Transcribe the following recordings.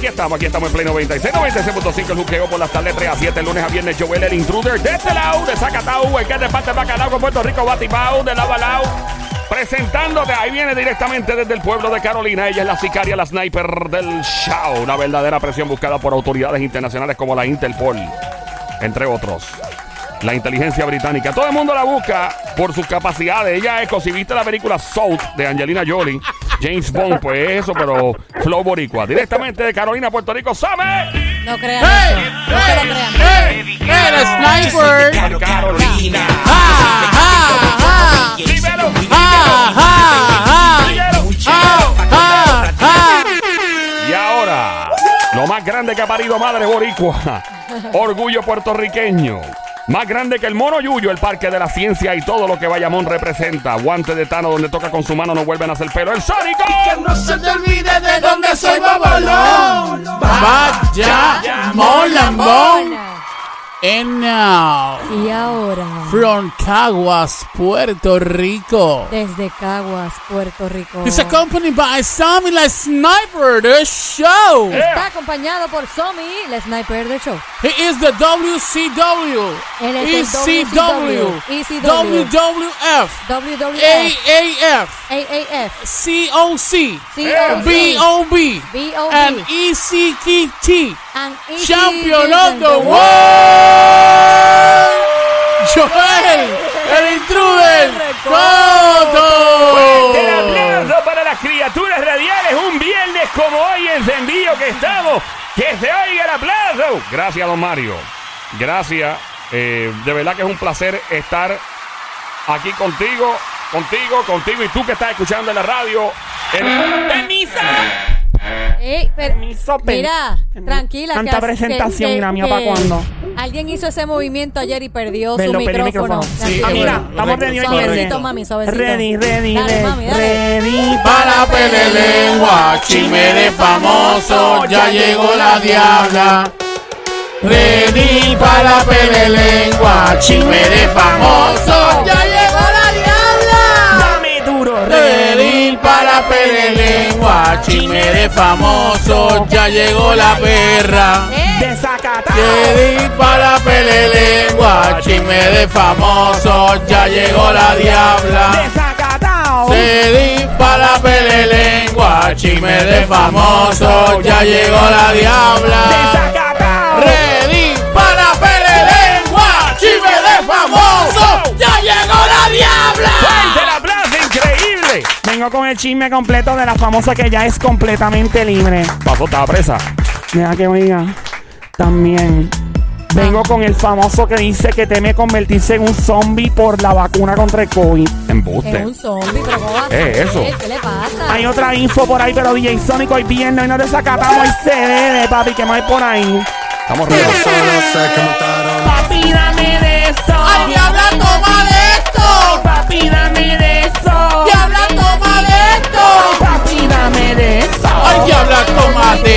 Aquí estamos, aquí estamos en Play 96, 96.5 el juqueo por las tardes 3 a 7, lunes a viernes, Joel el intruder de este lado, de Zacatau, el que de parte bacalao con Puerto Rico, Batibao, de lado. Presentándote, ahí viene directamente desde el pueblo de Carolina. Ella es la sicaria, la sniper del show. Una verdadera presión buscada por autoridades internacionales como la Interpol, entre otros. La inteligencia británica. Todo el mundo la busca por sus capacidades. Ella es, si viste la película Salt de Angelina Jolie, James Bond, pues eso, pero Flow Boricua. Directamente de Carolina, Puerto Rico, ¡Same! No crean ¡Hey! eso. No se lo crean. ¡Hey! ¡Hey! ¡La sniper! Carolina. ¡Ah! ¡Ah! ¡Ah! ¡Ah! ¡Ah! ¡Ah! ¡Ah! Lo más grande que ha parido Madre Boricua. Orgullo puertorriqueño. Más grande que el mono Yuyo, el parque de la ciencia y todo lo que Bayamón representa. Guante de Tano donde toca con su mano no vuelven a hacer pelo. ¡El Sónico! No se te olvide de dónde soy Babalón. Vaya, Molambón. And now, Y ahora, from Caguas, Puerto Rico. desde Caguas, Puerto Rico. He's accompanied by Sammy la Sniper, the show. Está acompañado por Somi, la sniper del show. He is the WCW, Él es ECW, ECW, WWF, WWF, AAF, AAF, COC, COC, BOB, BOB, and E ECKT, and ECW. Champion of the World. Joel, el intruder, Fuerte el Coto. aplauso para las criaturas radiales. Un viernes como hoy encendido que estamos. Que se oiga el aplauso. Gracias, don Mario. Gracias. Eh, de verdad que es un placer estar aquí contigo, contigo, contigo y tú que estás escuchando en la radio. En... ¡Permiso! Ey, pero- Permiso, per- mira, tranquila. Tanta presentación, que- mira, mía, que ¿pa' cuándo? Alguien hizo ese movimiento ayer y perdió su lo pedí el micrófono. micrófono. Sí, Ah, mira, bueno, estamos ready hoy Suavecito, mami, suavecito. Ready, ready, Dale, ready, mami, dale. ready. Para pele lengua, chisme de famoso, ya llegó la diabla. Ready para pele lengua, chisme de famoso, ya llegó la diabla. Dame duro, ready. Ready para pele lengua, chisme de famoso, ya llegó la perra. Eh. Ready para pele lengua, chisme de famoso, ya llegó la diabla. Desacatado. Ready para pele lengua, chisme de famoso, ya llegó la diabla. Desacatado. Ready para pele lengua, chisme de famoso, ya llegó la diabla. ¡Fuerte el aplauso! ¡Increíble! Vengo con el chisme completo de la famosa que ya es completamente libre. Pasó, estaba presa. Mira que oiga. También. Vengo con el famoso que dice que teme convertirse en un zombie por la vacuna contra el COVID. Embuste. es un zombie, pero ¿cómo va a Eh, ser? eso. ¿Qué le pasa? Hay otra info por ahí, pero DJ Sonic hoy viernes, hoy no desacatamos se debe, papi, que más hay por ahí. Estamos ready. Papi, dame de eso. Ay, diabla, toma de esto. Papi, dame de eso. Diabla, toma de esto. Papi, dame de eso. Ay, diabla, toma de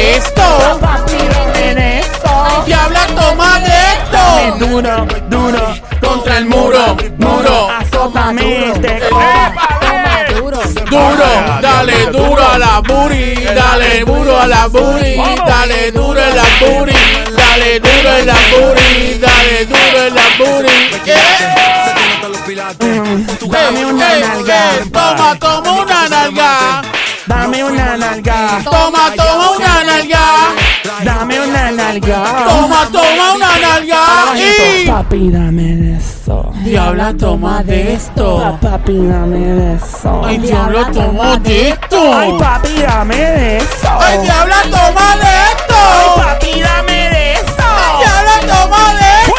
booty, dale duro a la booty, dale duro en la booty, dale duro en la booty, dale duro en la booty. Dame una nalga. Toma, toma una nalga. Dame una nalga. Toma, toma una nalga. Dame una nalga. Toma, toma una nalga. Y Papi, dame. Diabla, toma de esto. Papi, dame de eso. Ay, diabla, toma de esto. Ay, papi, dame de eso. Ay, diabla, toma de Ay, esto. papi, dame de eso. Diabla, toma de esto.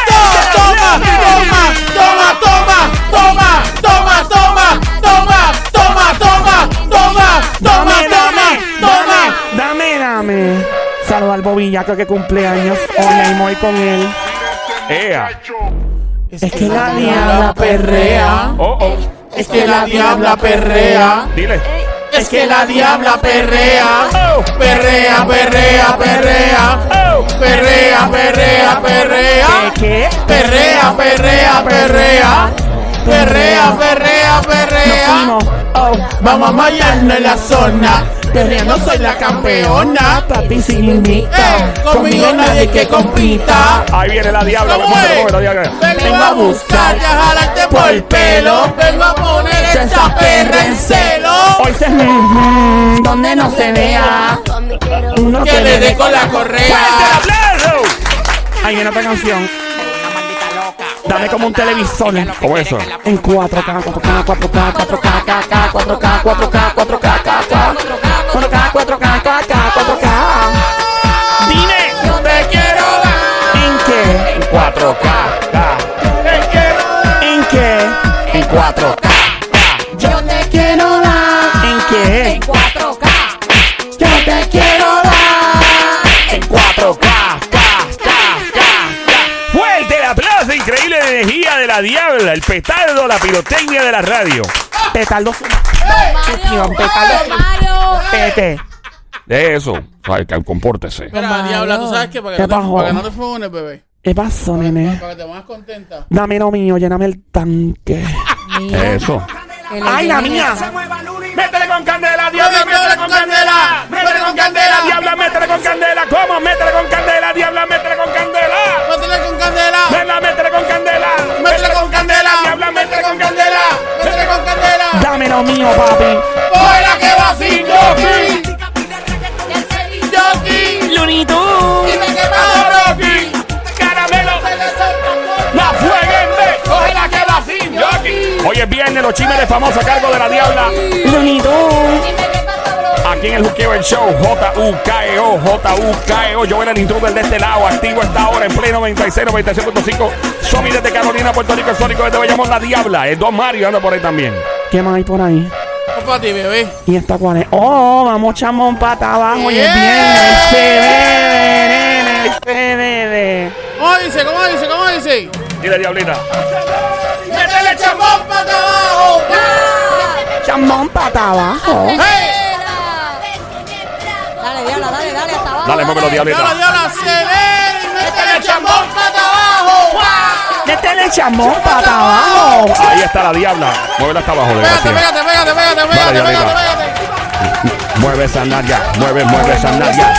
Toma, toma, toma, toma, toma, toma, toma, toma, toma, toma, toma, toma, toma, toma. Dame, dame. Saluda al bobillaco que cumpleaños. Hoy y voy con él. ¡Ea! Es que la La diabla perrea. ¡Oh, oh! Es que la diabla perrea. Dile. Es que la diabla perrea. Perrea, perrea, perrea. Perrea, perrea, perrea. ¿Qué? Perrea, perrea, perrea. Perrea, perrea, perrea. Oh, Vamos a mañana en la zona. Perreando soy la campeona. Papi, sin invita. Eh, conmigo nadie que compita. Ahí viene la diabla. ¿Cómo ¿cómo se es? la diabla? Vengo a buscar y a jalarte por el pelo. Vengo a poner esa perra en celo. Hoy se mm, donde no se vea. Uno Que le dé con la correa. ¡Aplauso! Ahí viene otra canción. Dame como un televisor. ¿Cómo es eso? En 4K, 4K, 4K, 4K, 4K, 4K, 4K, 4K, 4K, 4K, 4K, 4K, 4K. De la diabla. El petardo, la pirotecnia de la radio. Petardo. Mario. Pete. De eso. Ay, que compórtese. Mira, diabla, ¿tú sabes qué? Para que, ¿Qué no te, pasó? para que no te funes, bebé. ¿Qué pasó, nene? Para que te pongas contenta. Dame lo mío, lléname el tanque. Mira, Eso. que le ¡Ay, la mía! Métele con candela, diabla, métele con candela, métele con candela. diabla, métele con candela. ¿Cómo? Métele con candela, diabla, métele con candela. Métele con candela. Diabla, métele con candela. Métele con candela. Dame lo mío, papi. Coge la que va sin jockey. Jockey. Lunito. Dime qué pasa, Rocky. Caramelo. La fueguenme. Coge la que va sin jockey. Hoy es viernes, los chimenes famosos a cargo de la diabla. Lunito. Aquí en el Juqueo el Show, J-U-K-E-O, J-U-K-E-O. Yo era el intruder de este lado, activo esta hora en pleno 96, 96.5. Somi desde Carolina, Puerto Rico, el Sónico desde Bayamón, la Diabla. El Don Mario anda por ahí también. ¿Qué más hay por ahí? Para ti, bebé. ¿Y esta cuál es? Oh, vamos chamón pata abajo y es viernes. Se bebe, nene, se bebe. ¿Cómo dice? ¿Cómo dice? ¿Cómo dice? Dile, Diablita. Métele chambón para abajo. Chamón pata abajo. ¡Hey! Dale, hasta abajo. Dale, muévelo, Diabla, Diablita. se ve. Métele chambón para abajo. Métele chamón pata abajo. Ahí está la Diabla. Muévela hasta abajo, Pégate, pégate, pégate, pégate, pégate, Dale, pégate, Diablita. pégate. Mueve esa nalga, mueve, mueve esa nalga.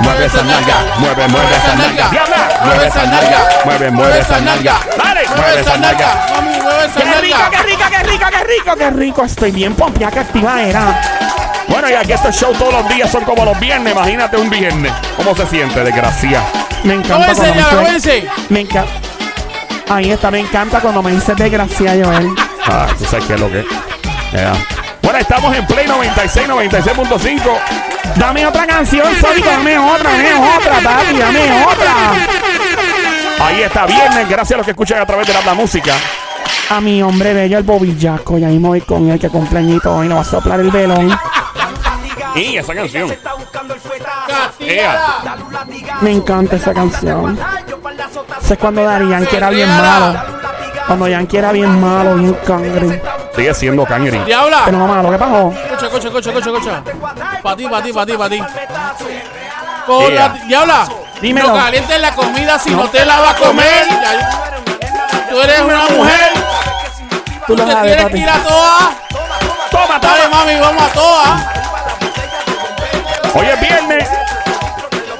Mueve esa nalga, mueve, mueve esa nalga. Diabla, mueve esa nalga. Mueve, mueve esa nalga. Dale, mueve esa nalga. Mami, mueve esa ¡Qué rico, nalga. qué rico, qué rico, qué rico, qué rico! Estoy bien pompia, que activa era. Bueno, y aquí estos shows todos los días son como los viernes. Imagínate un viernes. ¿Cómo se siente, desgracia? Me ¿Cómo encanta cuando me dice... Me encanta... Ahí está, me encanta cuando me dices desgracia, Joel. Ah, tú sabes qué es lo que es. Bueno, estamos en Play 96, 96.5. Dame otra canción, Sónico, dame otra, dame otra, papi, dame otra. Ahí está, viernes. Gracias a los que escuchan a través de la, la música. A mi hombre bello, el bobillaco, ya mismo voy con él, que cumpleañito hoy, nos va a soplar el velón. Y esa canción. Castigada. Me encanta esa canción. Ese es cuando Darían que era bien malo. Cuando Yankee era bien malo, bien cangre. Sigue siendo Kangri. Diabla. Pero no malo, ¿qué pasó? Escucha, escucha, escucha, escucha, escucha. Pa' ti, pa' ti, pa' ti, pa' ti. Con la, diabla, Dímelo. no calientes la comida si no, te la vas a comer. Tú eres una mujer, Tú lo te sabes, tienes que papi. ir a todas. Toma, Dale, toma. mami, vamos a todas. Hoy es viernes.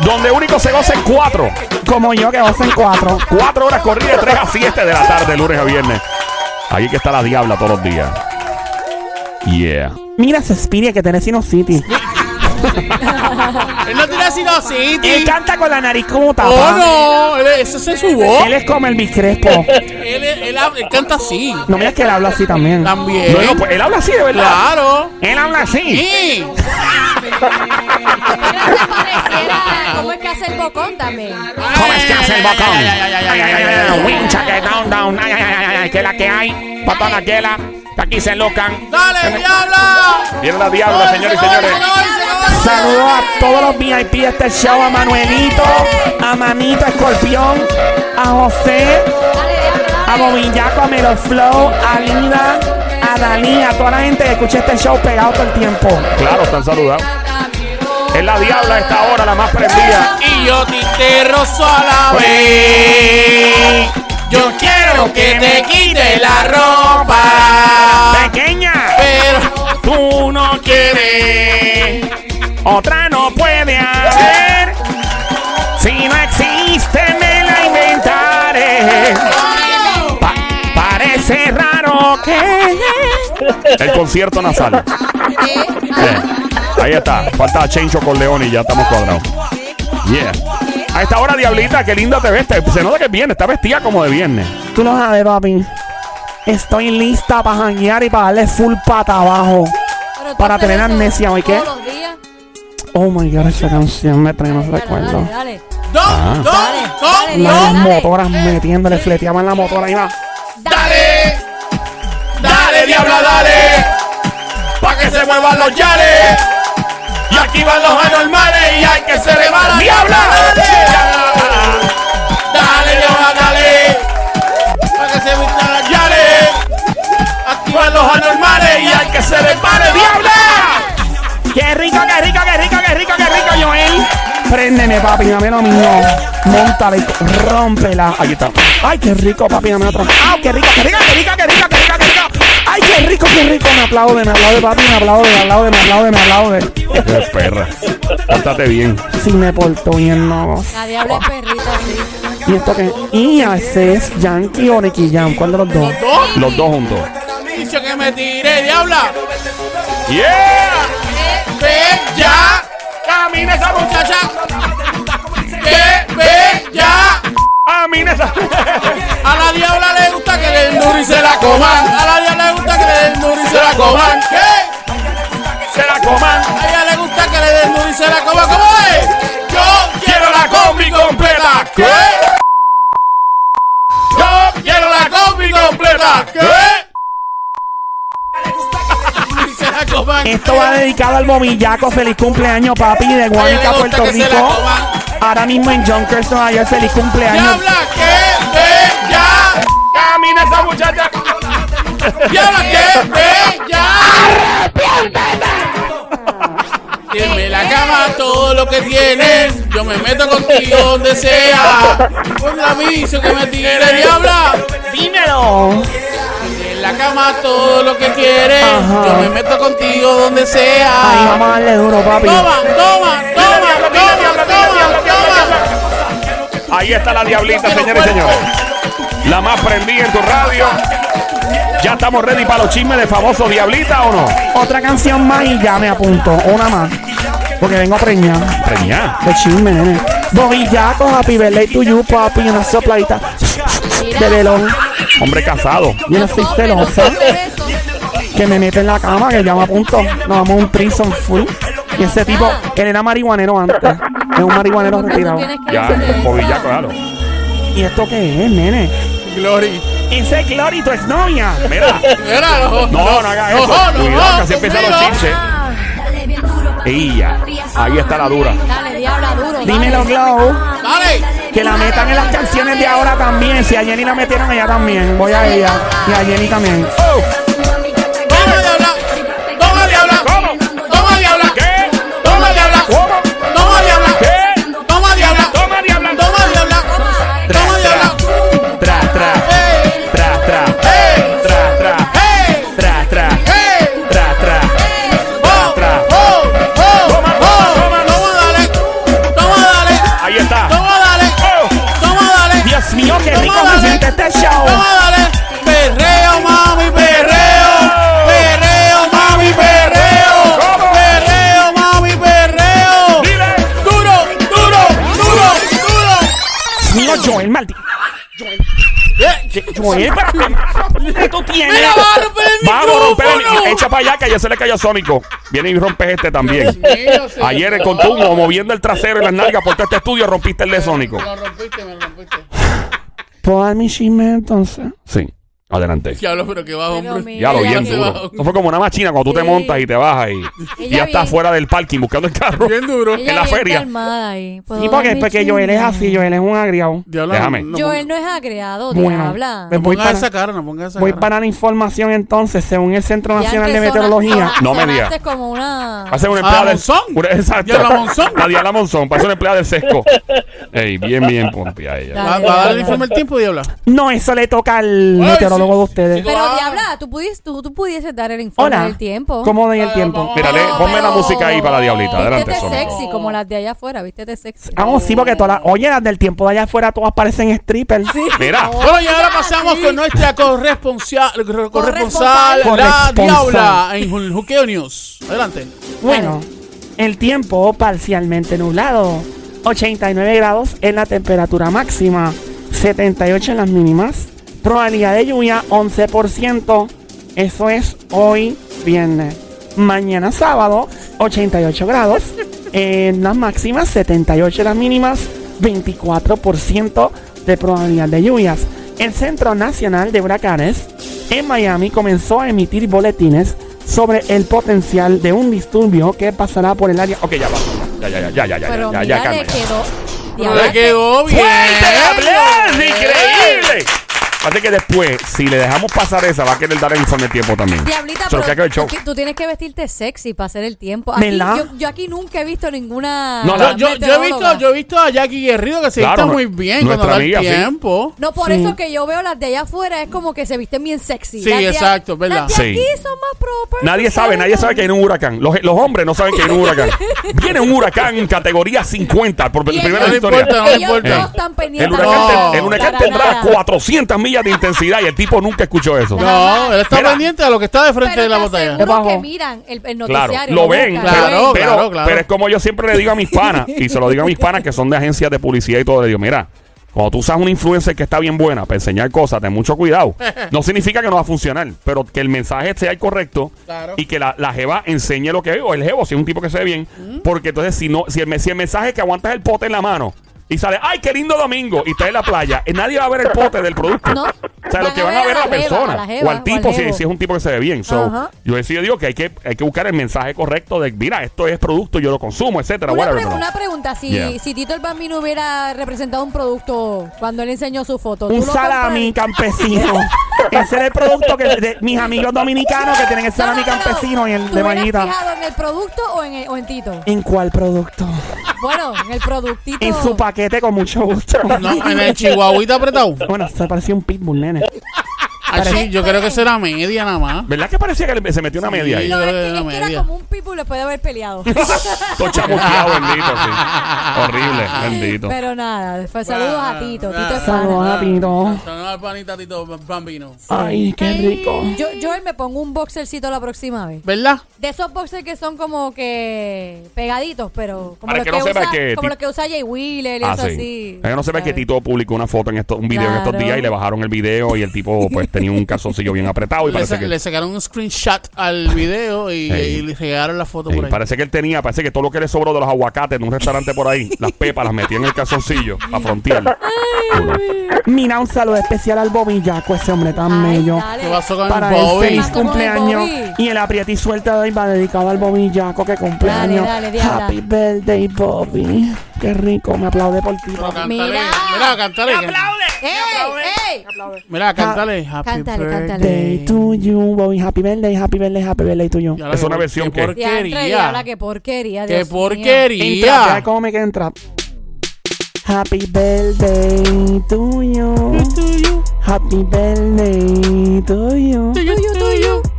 Donde único se goza en cuatro. Como yo, que vas en cuatro. Cuatro horas corridas, 3 a 7 de la tarde, lunes a viernes. Ahí que está la diabla todos los días. Yeah. Mira ese Spirit que tiene City él no tira sino sí. Él canta con la nariz como tapa. Oh, no, él, ese se subió. Él es como el biscrespo. él, él, él canta así. No miras que él habla así también. También. No, no, pues él habla así, de verdad. Claro. Él habla así. Sí. Cómo es que hace el bocón también. ¿Cómo es que hace el bocón? Wincha que down, down. Ay, ay, ay, ay, ay, que la que hay. Patona que la. Aquí se locan. ¡Dale, diabla! Viene la diabla, señores y señores. Saludos a todos los VIP de este show, a Manuelito, a Manito Escorpión, a José, a. Bobillaco, a Melo Flow, a Linda, a Dalí, a toda la gente que escucha este show pegado todo el tiempo. Claro, están saludados. Es la diabla a esta hora, la más prendida. Y yo te rozo a la vez. Yo quiero que te quite la ropa. Pequeña, Pero tú no quieres. Otra no puede haber. Si no existe, me la inventaré. Pa- parece raro que. El concierto nasal. Eh, Ahí está. Falta Chencho con León y ya estamos cuadrados. Yeah. A esta hora, Diablita, qué linda te ves. Se nota que es viernes. Está vestida como de viernes. Tú lo sabes, papi. Estoy lista para janguear y para darle full pata abajo. Para tener amnesia, ¿o qué? Todos los días. Oh my god, esa canción me trae unos Dale, recuerdos. dale, dale. Dos, Ah. dos, Dale, dos, dale, Las motoras metiéndole, fleteaban la motora y va. Dale, dale, diabla, dale. Pa' que se muevan los yales. Y aquí van los anormales y hay que se le va la diabla. Dale, dale, diabla, dale. Pa' que se muevan los yales. Aquí van los anormales y hay que se le pare, diabla. Préndeme, papi, dame lo mío. Móntala y rómpela. Aquí está. ¡Ay, qué rico, papi, dame otra! ¡Ay, qué rico, qué rico, qué rico, qué rico, qué rico, qué rico! ¡Ay, qué rico, qué rico! Me aplaude, me aplaude, papi, me aplaude, me aplaude, me aplaude, me aplaude. Qué perra. Pórtate bien. Si me porto bien, no. La diabla es perrita, sí. ¿Y esto qué? ¿Y ese es Yankee o Nicky Jam? ¿Cuál de los dos? Dos. Los dos juntos. Dicho que me tire, diabla. ¡Yeah! Ve ya. Camina esa muchacha. Ve ya. ¡Ah, mira esa! A la diabla le gusta que le y se la coman. A la diabla le gusta que le y se la coman. ¿Qué? ¡Se la coman! A ella le gusta que le den duro y se la coman. ¿Cómo es? Yo quiero la combi completa. ¿Qué? Yo quiero la combi completa. ¿Qué? Y se la coman. Esto va dedicado al momillaco. Feliz cumpleaños, papi, de Guanica, Puerto Rico. Ahora mismo en Junkers, Nueva York. Feliz cumpleaños. Diabla que ve ya. ¡Camina esa muchacha! Diabla que ve ya. Tienme la cama todo lo que tienes. Yo me meto contigo donde sea. Con la aviso que me tire, diabla. Dímelo. En la cama todo lo que quieres. Ajá. Yo me meto contigo donde Ahí sea. vamos a darle duro, papi. Toma, toma, toma, toma, toma, toma. Ahí está la diablita, señores y señores. La más prendida en tu radio. ¿Ya estamos ready para los chismes de famoso Diablita o no? Otra canción más y ya me apunto. Una más. Porque vengo a preñar. Preñá. De chisme, nene. Bobillaco, happy birthday to you, papi. Una sopladita de velón. Hombre casado. Yo no soy celosa. Que me mete en la cama, que ya me apunto. Nos vamos a un prison full. Y ese tipo, él era marihuanero antes. Es un marihuanero retirado. Ya, bobillaco, claro. ¿Y esto qué es, nene? Glory. Ese es Glory, tu exnovia. Mira. Mira, no, No, no hagas eso. no, no, Cuidado, así empiezan los chinches. Y ya. Ahí está la dura. Dale, diabla, duro. Dímelo, Glow. Dale. Que la metan en las canciones de ahora también. Si a Jenny la metieron, ella también. Voy a ella. Y a Jenny también. Toma, Joel, pero ¿qué tú tienes? ¡Mira, va a romper el Vamos a romper el. micrófono! Echa para allá que ya se le cayó Sónico. Viene y rompes este también. Mío, señor. Ayer con tu moviendo el trasero y las nalgas por todo este estudio rompiste el de Sónico. Me lo rompiste, me lo rompiste. ¿Puedo dar mi chisme entonces? Sí. Adelante. Diablo, pero que va, Pero hombre. mira, Ya lo bien duro. Eso fue como una máquina cuando tú te Sí. montas y te bajas y, y Ella ya estás bien- fuera del parking buscando el carro. Bien duro. Ella en la bien feria. calmada ahí. ¿Puedo Sí, porque, dar mi porque Joel es así, Joel es un agriado. Diablo, Déjame. No, Joel no es agregado, Bueno, diabla. pues no voy pongas para- esa cara, no pongas esa Voy cara. para la información entonces, según el Centro Ya Nacional de empezó, Meteorología. sona- No me sonaste digas. como una... Va a ser una Ah, empleada del Monzón. una- Exacto. Diabla Monzón. La Diabla Monzón. Parece una empleada del sesco. Ey, bien, bien, pompia ella. ¿Va, va a dar el informe el tiempo, Diabla? No, eso le toca al meteorólogo de ustedes. Pero Ah. diabla, tú, pudiste, tú, tú pudieses dar el informe Hola. del tiempo. ¿Cómo doy el tiempo? Mira, Pero- le- ponme la pero- música ahí para la diablita. Adelante, Vístete sexy, como las de allá afuera, vístete sexy. Ah, oh, sí, porque todas las. Oye, las del tiempo de allá afuera todas parecen strippers. Mira. Bueno, y ahora pasamos sí. con nuestra corresponsal, corresponsal, Corresponsal. la Corresponsal. Diabla, en Ju- Juqueo News. Adelante. Bueno, el tiempo parcialmente nublado. 89 grados en la temperatura máxima. 78 en las mínimas. Probabilidad de lluvia 11%. Eso es hoy viernes. Mañana sábado 88 grados en las máximas. 78 en las mínimas. 24% de probabilidad de lluvias. El Centro Nacional de Huracanes en Miami comenzó a emitir boletines sobre el potencial de un disturbio que pasará por el área. Ok, ya va. Ya, ya, ya, ya, ya, Pero ya, ya, ya, mira, le calma. quedó... Pero diabla, le quedó bien. ¡Fuerte el aplauso! ¡Increíble! Así que después, si le dejamos pasar esa, va a querer dar el informe de tiempo también. Diablita, que pero show. tú, tú tienes que vestirte sexy para hacer el tiempo. Aquí, ¿Verdad? yo, yo aquí nunca he visto ninguna. No, Yo, yo, yo he visto, yo he visto a Jackie Guerrero que se Claro, viste muy bien nuestra cuando da el sí. tiempo. No, por Sí. eso que yo veo las de allá afuera es como que se visten bien sexy. Sí, Las de- exacto, ¿verdad? Las de Sí. aquí son más proper. Nadie sabe, nadie ¿no? sabe que hay un huracán. Los, los hombres no saben que hay un huracán. Viene un huracán en categoría 50 por primera no vez le en la historia. importa, no importa. no pendientes. El huracán, No. tendrá nada. 400 millas de intensidad y el tipo nunca escuchó eso. No, él está Mira. pendiente a lo que está de frente Pero de la te botella. que miran el, el Claro, noticiario. lo ven. Claro, pero, claro, pero- claro. pero es como yo siempre le digo a mis panas, y se lo digo a mis panas que son de agencias de publicidad y todo, le digo, mira, cuando tú usas una influencer que está bien buena para enseñar cosas, ten mucho cuidado. No significa que no va a funcionar, pero que el mensaje sea el correcto Claro. y que la, la jeva enseñe lo que ve, o el jevo, si es un tipo que se ve bien, porque entonces si no, si el, si el mensaje es que aguantas el pote en la mano y sale, ay, qué lindo domingo, y está en la playa, eh, nadie va a ver el pote del producto. No. O sea, lo que van a ver a la jeva, persona la o al o tipo al si, es un tipo que se ve bien. So, yo he digo que hay que hay que buscar el mensaje correcto de, mira, esto es producto, yo lo consumo, etcétera, Una, pre- pregunta, si, Yeah. si Tito el Bambino hubiera representado un producto cuando él enseñó su foto, ¿tú Un salami campesino. Ese es el producto que de mis amigos dominicanos que tienen el salami No, no, no. campesino y el ¿Tú de mañita. fijado en el producto o en, el- o en Tito? ¿En cuál producto? Bueno, en el productito. En su paquete con mucho gusto. No, en el chihuahuita apretado. Bueno, se parecía un pitbull, nene. Ah, sí, yo creo que será media nada más. ¿Verdad que parecía que le- se metió una Sí, media ahí? yo No, creo es que era era media. como un people después de haber peleado. Todo chamusqueado, bendito, sí. Horrible, bendito. Pero nada, después saludos a Tito. Tito es Saludos pana. a Tito. Saludos al panita Tito Bambino. Ay, qué rico. Yo, yo me pongo un boxercito la próxima vez. ¿Verdad? De esos boxers que son como que pegaditos, pero como, Para los que que, no sepa usa, que como Ti- los que usa Jay Wheeler y Ah, eso sí. así. Para que no sepa que ¿sabes? Tito publicó una foto en esto, un video en estos Claro. días y le bajaron el video y el tipo pues tenía un calzoncillo bien apretado y Le, parece sa- que le sacaron un screenshot al video y, le regaron la foto por ahí. parece que él tenía, parece que todo lo que le sobró de los aguacates en un restaurante por ahí, las pepas las metía en el calzoncillo a frontear. Mira, un saludo especial al bobillaco, ese hombre tan Ay, bello. dale. ¿Qué pasó con Para el Bobby? feliz el cumpleaños. Y el aprieta y suelta de hoy va dedicado al bobillaco que cumpleaños. Dale, dale, diabla. Happy birthday, Bobby. Qué rico, me aplaude por ti. Mira. mira, cántale. ¡Ey! ¡Ey! Mira, cántale. Happy Cántale, cántale. birthday. Birthday to you, Bobby. Happy birthday, happy birthday, happy birthday to you. Es una versión que- porquería. qué porquería, Qué. Entra, porquería. ¿cómo me queda entrar? Happy birthday to you. Happy birthday to you.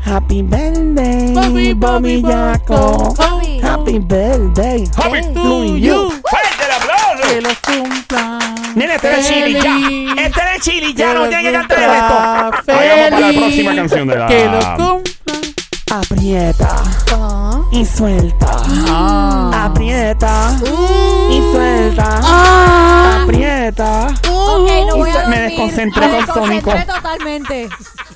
Happy birthday, Bobby, Bobby. Bobby. Happy birthday Happy to you. ¡Fuerte el Que aplauso! los cumplan. Nene, este es chili ya. Este es chili ya. No tiene que cantar el resto. Ahí vamos para la próxima canción de la- Que. Aprieta y suelta. Ah. Aprieta Uh. y suelta. Aprieta. Ok, no voy a Me dormir. desconcentré Me con Sónico. desconcentré totalmente.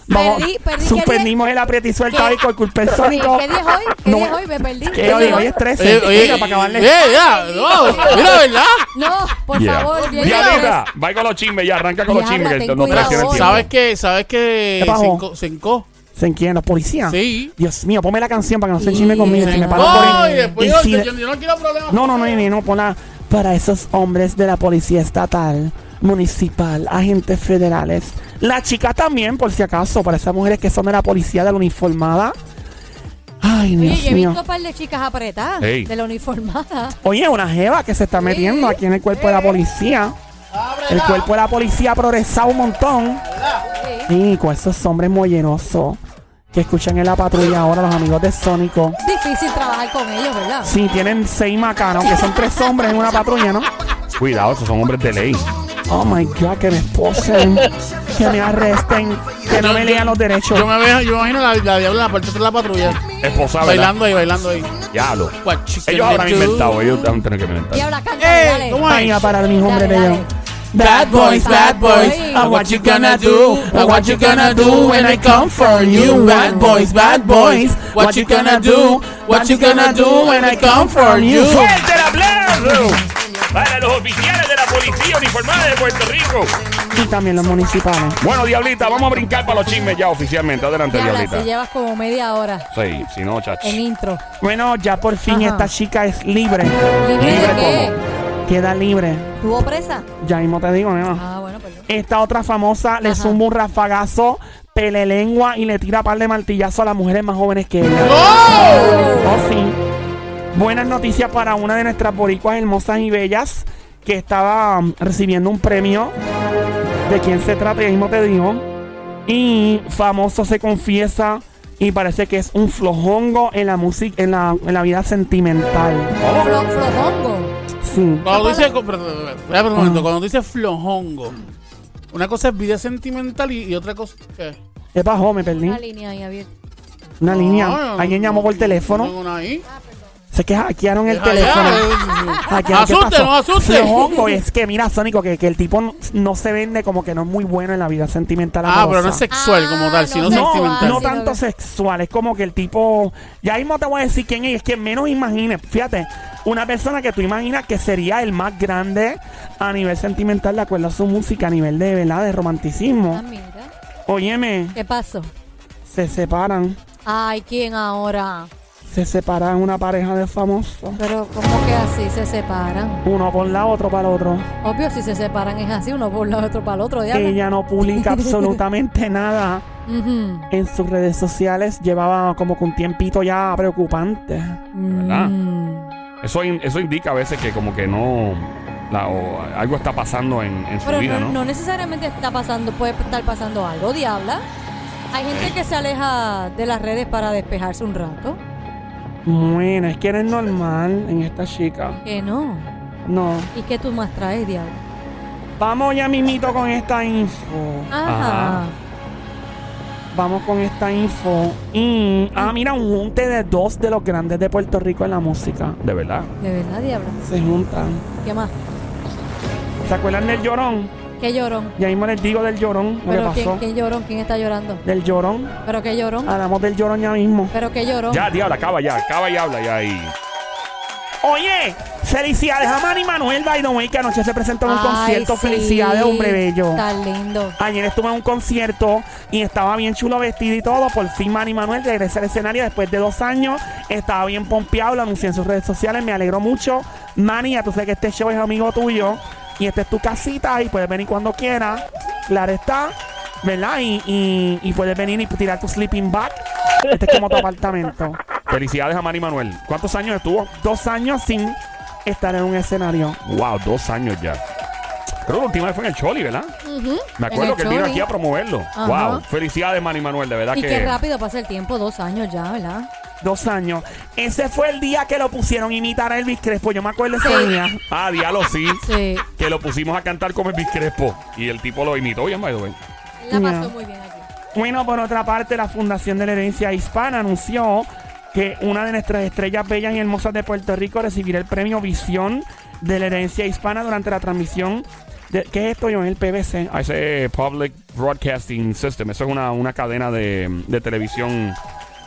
Vamos, Perdí, perdí. ¿Qué suspendimos el aprieta y suelta ¿Qué? hoy con culpa del Sónico. ¿Qué día hoy? ¿Qué No. día es hoy? Me perdí. ¿Qué hoy, hoy es es 13. Oye, oye, Mira, para acabarle. eh, ya, no, mira, ¿verdad? No, por Yeah. favor, bien Diablita, va con los chismes ya, arranca con los Diabla, chismes. no tiempo. ¿Sabes qué? ¿Sabes qué? ¿Qué pasó? Se enco- Se encó. ¿Se quién? ¿Los policías? Sí. Dios mío, ponme la canción para que no se Sí, chisme conmigo. Si me paran por No, ahí. y después Y yo, si yo, de- yo no quiero problemas. No, no, no, no, no, pon la- para esos hombres de la policía estatal, municipal, agentes federales. La chica también, por si acaso, para esas mujeres que son de la policía de la uniformada. Ay, Oye, Dios yo he mío. visto un par de chicas apretadas Ey. de la uniformada. Oye, una jeva que se está metiendo aquí en el cuerpo de la policía. El cuerpo de la policía ha progresado un montón. Sí. Con esos hombres mollerosos que escuchan en la patrulla ahora los amigos de Sónico. Difícil trabajar con ellos, ¿verdad? Sí, tienen seis macanos, que son tres hombres en una patrulla, ¿no? Cuidado, esos son hombres de ley. Oh my God, que me esposen, que me arresten, que no me lean los derechos. Yo me, veo, yo imagino la, la diabla en la parte de la patrulla. Esposa, ¿verdad? bailando ahí, bailando ahí. Diablo. What you Ellos gonna habrán do? inventado, ellos van a tener que inventar. Y ahora canta, ¡Eh! dale. ¿Cómo Ay, a parar mi hombre Dale, bello. Bad boys, bad boys, and what you gonna do? And what you gonna do when I come for you? Bad boys, bad boys, what you gonna do? What you gonna do when I come for you? ¡Fuerte el aplauso! Para los oficiales de la policía uniformada de Puerto Rico. Y también los municipales. Bueno, Diablita, vamos a brincar para los chismes ya oficialmente. Adelante, Diabla, Diablita. si llevas como media hora Sí, si no, chach. en intro. Bueno, ya por fin Ajá. esta chica es libre. ¿Libre ¿Libre de qué? Queda libre. ¿Tuvo presa? Ya mismo te digo, nena. Ah, bueno, perdón. Esta otra famosa le Ajá. zumba un rafagazo, pele lengua y le tira par de martillazos a las mujeres más jóvenes que ella. ¡Oh! Oh, sí. Buenas noticias para una de nuestras boricuas hermosas y bellas que estaba um, recibiendo un premio. ¿De quién se trata? Ya mismo te digo. Y famoso se confiesa y parece que es un flojongo en la música, en la, en la vida sentimental. Flo, flojongo. Sí. Cuando un momento, cuando tú dices flojongo, una cosa es vida sentimental y, y otra cosa ¿qué? ¿Qué pasó? Me perdí. Una línea ahí abierta. Una línea. Alguien llamó por no teléfono. tengo una ahí. Se que hackearon el teléfono. Hackearon, ¿qué Asuste, pasó? no asuste. Flojongo, es que mira, Sónico, que, que el tipo no, no se vende como que no es muy bueno en la vida sentimental. Ah, pero no es sexual Ah, como tal, no sino sexual. No, sentimental. no tanto sexual, es como que el tipo, ya mismo te voy a decir quién es, es que menos imagines, fíjate, una persona que tú imaginas que sería el más grande a nivel sentimental de acuerdo a su música, a nivel de, ¿verdad? de Ah, romanticismo. mira. Óyeme, ¿Qué pasó? se separan, Ay, ¿quién ahora? Se separan una pareja de famosos, Pero, ¿cómo que así se separan? uno por la otro para el otro. Obvio, si se separan es así, uno por lado, otro para el otro. Ella no publica absolutamente nada en sus redes sociales, llevaba como que un tiempito ya preocupante. ¿Verdad? Mm. Eso, in- eso indica a veces que como que no... la- o algo está pasando en, en su Pero vida, no, ¿no? no necesariamente está pasando, puede estar pasando algo, diabla. Hay gente que se aleja de las redes para despejarse un rato. Bueno, es que eres normal en esta chica. Que no. No. ¿Y qué tú más traes, diablo? Vamos ya mimito con esta info. Ajá. Ajá. Vamos con esta info. Y, ah, mira, un junte de dos de los grandes de Puerto Rico en la música. De verdad. De verdad, diablo. Se juntan. ¿Qué más? ¿Se acuerdan del llorón? ¿Qué llorón? Ya mismo les digo del llorón. Lo que ¿Pero pasó. quién, quién llorón? ¿Quién está llorando? Del llorón. ¿Pero qué llorón? Hablamos del llorón ya mismo. ¿Pero qué llorón? Ya, diablo, acaba ya. Acaba y habla ya ahí. Oye, felicidades a Manny Manuel by the way, que anoche se presentó en un Ay, concierto. sí. Felicidades, hombre bello. Tan lindo. Ayer estuve en un concierto y estaba bien chulo vestido y todo. Por fin Manny Manuel regresa al escenario después de dos años. Estaba bien pompeado, lo anuncié en sus redes sociales. Me alegró mucho. Manny, ya tú sabes que este show es amigo tuyo. Y esta es tu casita y puedes venir cuando quieras. Claro está. ¿Verdad? Y, y, y puedes venir y tirar tu sleeping bag. Este es como tu apartamento. Felicidades a Manny Manuel. ¿Cuántos años estuvo? Dos años sin estar en un escenario. Wow, dos años ya. Creo que la última vez fue en el Choli, ¿verdad? Me acuerdo que él vino Choli. aquí a promoverlo. Ajá. Wow. Felicidades, Manny Manuel, de verdad Y que. qué rápido pasa el tiempo, dos años ya, ¿verdad? Dos años. Ese fue el día que lo pusieron a imitar a Elvis Crespo. Yo me acuerdo ese Sí. día. Ah, diablo, sí. Sí. Que lo pusimos a cantar como Elvis Crespo. Y el tipo lo imitó bien, by the way. Él la pasó Ya. muy bien aquí. Bueno, por otra parte, la Fundación de la Herencia Hispana anunció que una de nuestras estrellas bellas y hermosas de Puerto Rico recibirá el premio Visión de la Herencia Hispana durante la transmisión De- ¿Qué es esto, John? El PBC. a ese Public Broadcasting System. Eso es una, una cadena de, de televisión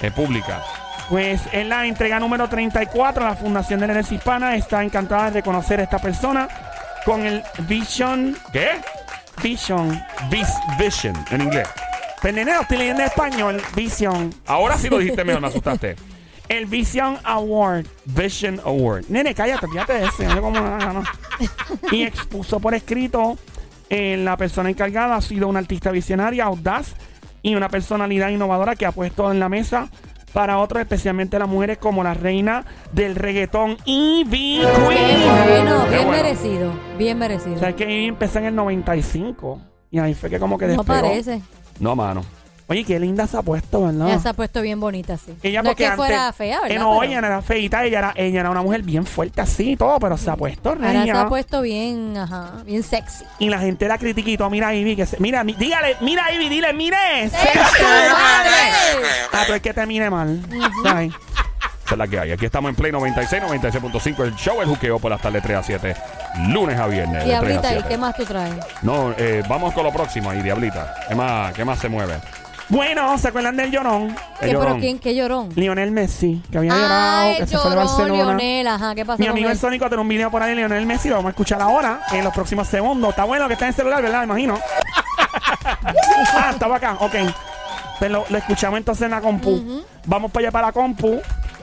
eh, pública. Pues en la entrega número 34, la Fundación de la Herencia Hispana está encantada de reconocer a esta persona con el Vision. ¿Qué? Vision. Vis- Vision, en inglés. Pues nene, lo estoy leyendo en español. Vision. Ahora sí lo dijiste mejor, me asustaste. El Vision Award. Vision Award. Nene, cállate, fíjate de eso. No como nada, no. Y expuso por escrito, eh, la persona encargada ha sido una artista visionaria, audaz y una personalidad innovadora que ha puesto en la mesa para otros, especialmente las mujeres, como la reina del reggaetón, Ivy Queen. bueno, bien bueno. merecido, bien merecido. O sea, que Ivy empezó en el 95. Y ahí fue que como que no despegó. parece. No, mano. Oye, qué linda se ha puesto, ¿verdad? Ella se ha puesto bien bonita, sí. Ella no es que antes- fuera fea, ¿verdad? Eh, no, Pero ella no era feita, ella era, ella era una mujer bien fuerte así y todo, pero se ha puesto Ahora se ha puesto bien, ajá, bien sexy. Y la gente la critiquito, mira a Ivy, que se, mira, mi- dígale, mira a Ivy, dile, mire, ¡Sexo de madre. Ah, pero es que te mire mal. ¿sabes? Esa es la que hay. Aquí estamos en Play 96, 96.5. El show, el juqueo por las tardes 3 a 7. Lunes a viernes. de 3 a Diablita, ¿y 7. qué más tú traes? No, eh, vamos con lo próximo ahí, Diablita. ¿Qué más, qué más se mueve? Bueno, ¿se acuerdan del llorón? El ¿Qué, pero llorón. quién? ¿Qué llorón? Lionel Messi, que había Ah, llorado, que se fue de llorón, Barcelona. Lionel, ajá, ¿qué pasó Mi con amigo él? el Sónico tiene un video por ahí de Lionel Messi, lo vamos a escuchar ahora, en los próximos segundos. Está bueno que está en el celular, ¿verdad? Me imagino. ah, estaba acá, ok. Pues lo, lo escuchamos entonces en la compu. Vamos para allá para la compu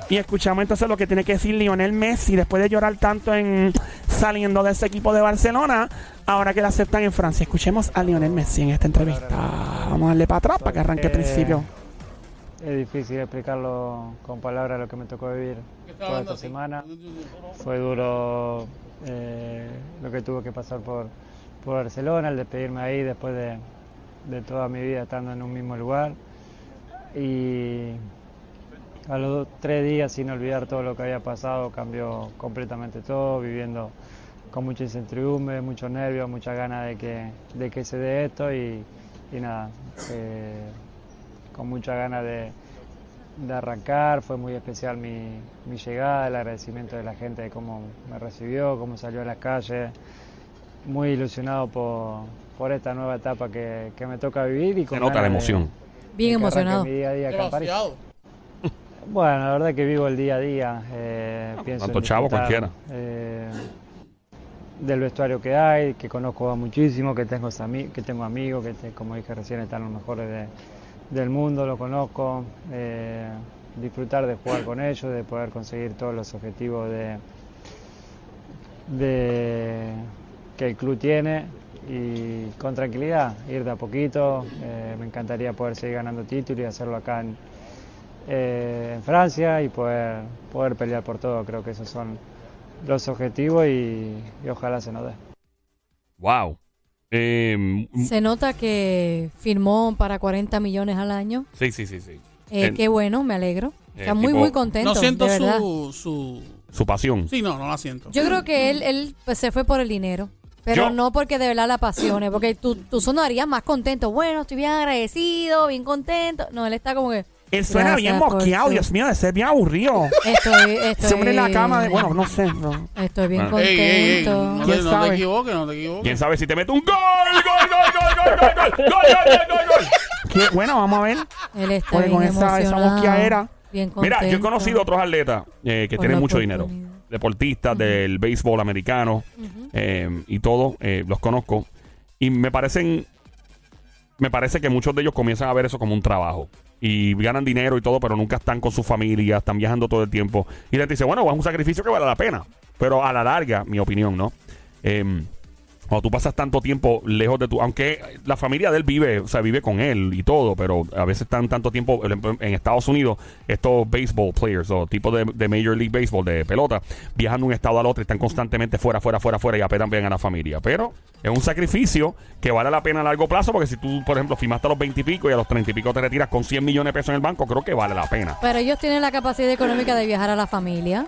y escuchamos entonces lo que tiene que decir Lionel Messi después de llorar tanto en saliendo de ese equipo de Barcelona, ahora que la aceptan en Francia. Escuchemos a Lionel Messi en esta entrevista. Vamos a darle para atrás para que arranque el Eh, principio. Es difícil explicarlo con palabras lo que me tocó vivir toda esta semana. Fue duro eh, lo que tuve que pasar por, por Barcelona, el despedirme ahí después de, de toda mi vida estando en un mismo lugar. Y a los dos- tres días, sin olvidar todo lo que había pasado, cambió completamente todo, viviendo con mucha incertidumbre, muchos nervios, muchas ganas de que, de que se dé esto y, y nada, eh, con muchas ganas de, de arrancar. Fue muy especial mi, mi llegada, el agradecimiento de la gente de cómo me recibió, cómo salió a las calles. Muy ilusionado por, por esta nueva etapa que, que me toca vivir y con Se nota la de- emoción. Bien de emocionado. mi día a día acá en París. Bueno, la verdad que vivo el día a día. eh, pienso tanto chavo, cualquiera. eh, del vestuario que hay, que conozco a muchísimo, que tengo, que tengo amigos, que te- como dije recién están los mejores de- del mundo, lo conozco. eh, disfrutar de jugar con ellos, de poder conseguir todos los objetivos de, de que el club tiene y con tranquilidad, ir de a poquito. eh, me encantaría poder seguir ganando títulos y hacerlo acá en, eh, en Francia y poder, poder pelear por todo. Creo que esos son los objetivos y, y ojalá se nos dé. Wow. Eh, Se nota que firmó para 40 millones al año. sí, sí, sí, sí. Eh, qué bueno, me alegro. Eh, Está muy, tipo- muy contento. No siento de verdad. su, su... Su pasión. Sí, no, no la siento. Yo creo que él, él pues, se fue por el dinero. Pero Yo- no porque de verdad la apasione. Porque tú, tú sonarías más contento. Bueno, estoy bien agradecido, bien contento. No, él está como que. Él suena bien mosqueado, Dios mío, de ser bien aburrido. Estoy, estoy, Siempre en la cama de. Bueno, no sé. Estoy bien Bueno. Ey, ey, ey, contento. no, te, ¿Quién sabe? equivoques, no te equivoques. ¿Quién sabe si te mete un gol? ¡Gol, gol, gol, gol, gol, gol! ¡Gol, gol, gol, bueno, vamos a ver. Él está Oye, bien con esa- esa emocionado, mosqueadera. bien Mira, yo he contento. conocido otros atletas que tienen mucho dinero. Deportistas del béisbol americano y todos eh, los conozco. Y me parecen. Me parece que muchos de ellos comienzan a ver eso como un trabajo. Y ganan dinero y todo, pero nunca están con su familia, están viajando todo el tiempo. Y la gente dice, bueno, es un sacrificio que vale la pena. Pero a la larga, mi opinión, ¿no? Em, cuando tú pasas tanto tiempo lejos de tu... Aunque la familia de él vive, o sea, vive con él y todo, pero a veces están tanto tiempo en Estados Unidos, estos baseball players o tipos de, de Major League Baseball, de pelota, viajan de un estado al otro y están constantemente fuera, fuera, fuera, fuera y apenas ven a la familia. Pero es un sacrificio que vale la pena a largo plazo porque si tú, por ejemplo, firmaste a los 20 y pico y a los 30 y pico te retiras con 100 millones de pesos en el banco, creo que vale la pena. Pero ellos tienen la capacidad económica de viajar a la familia.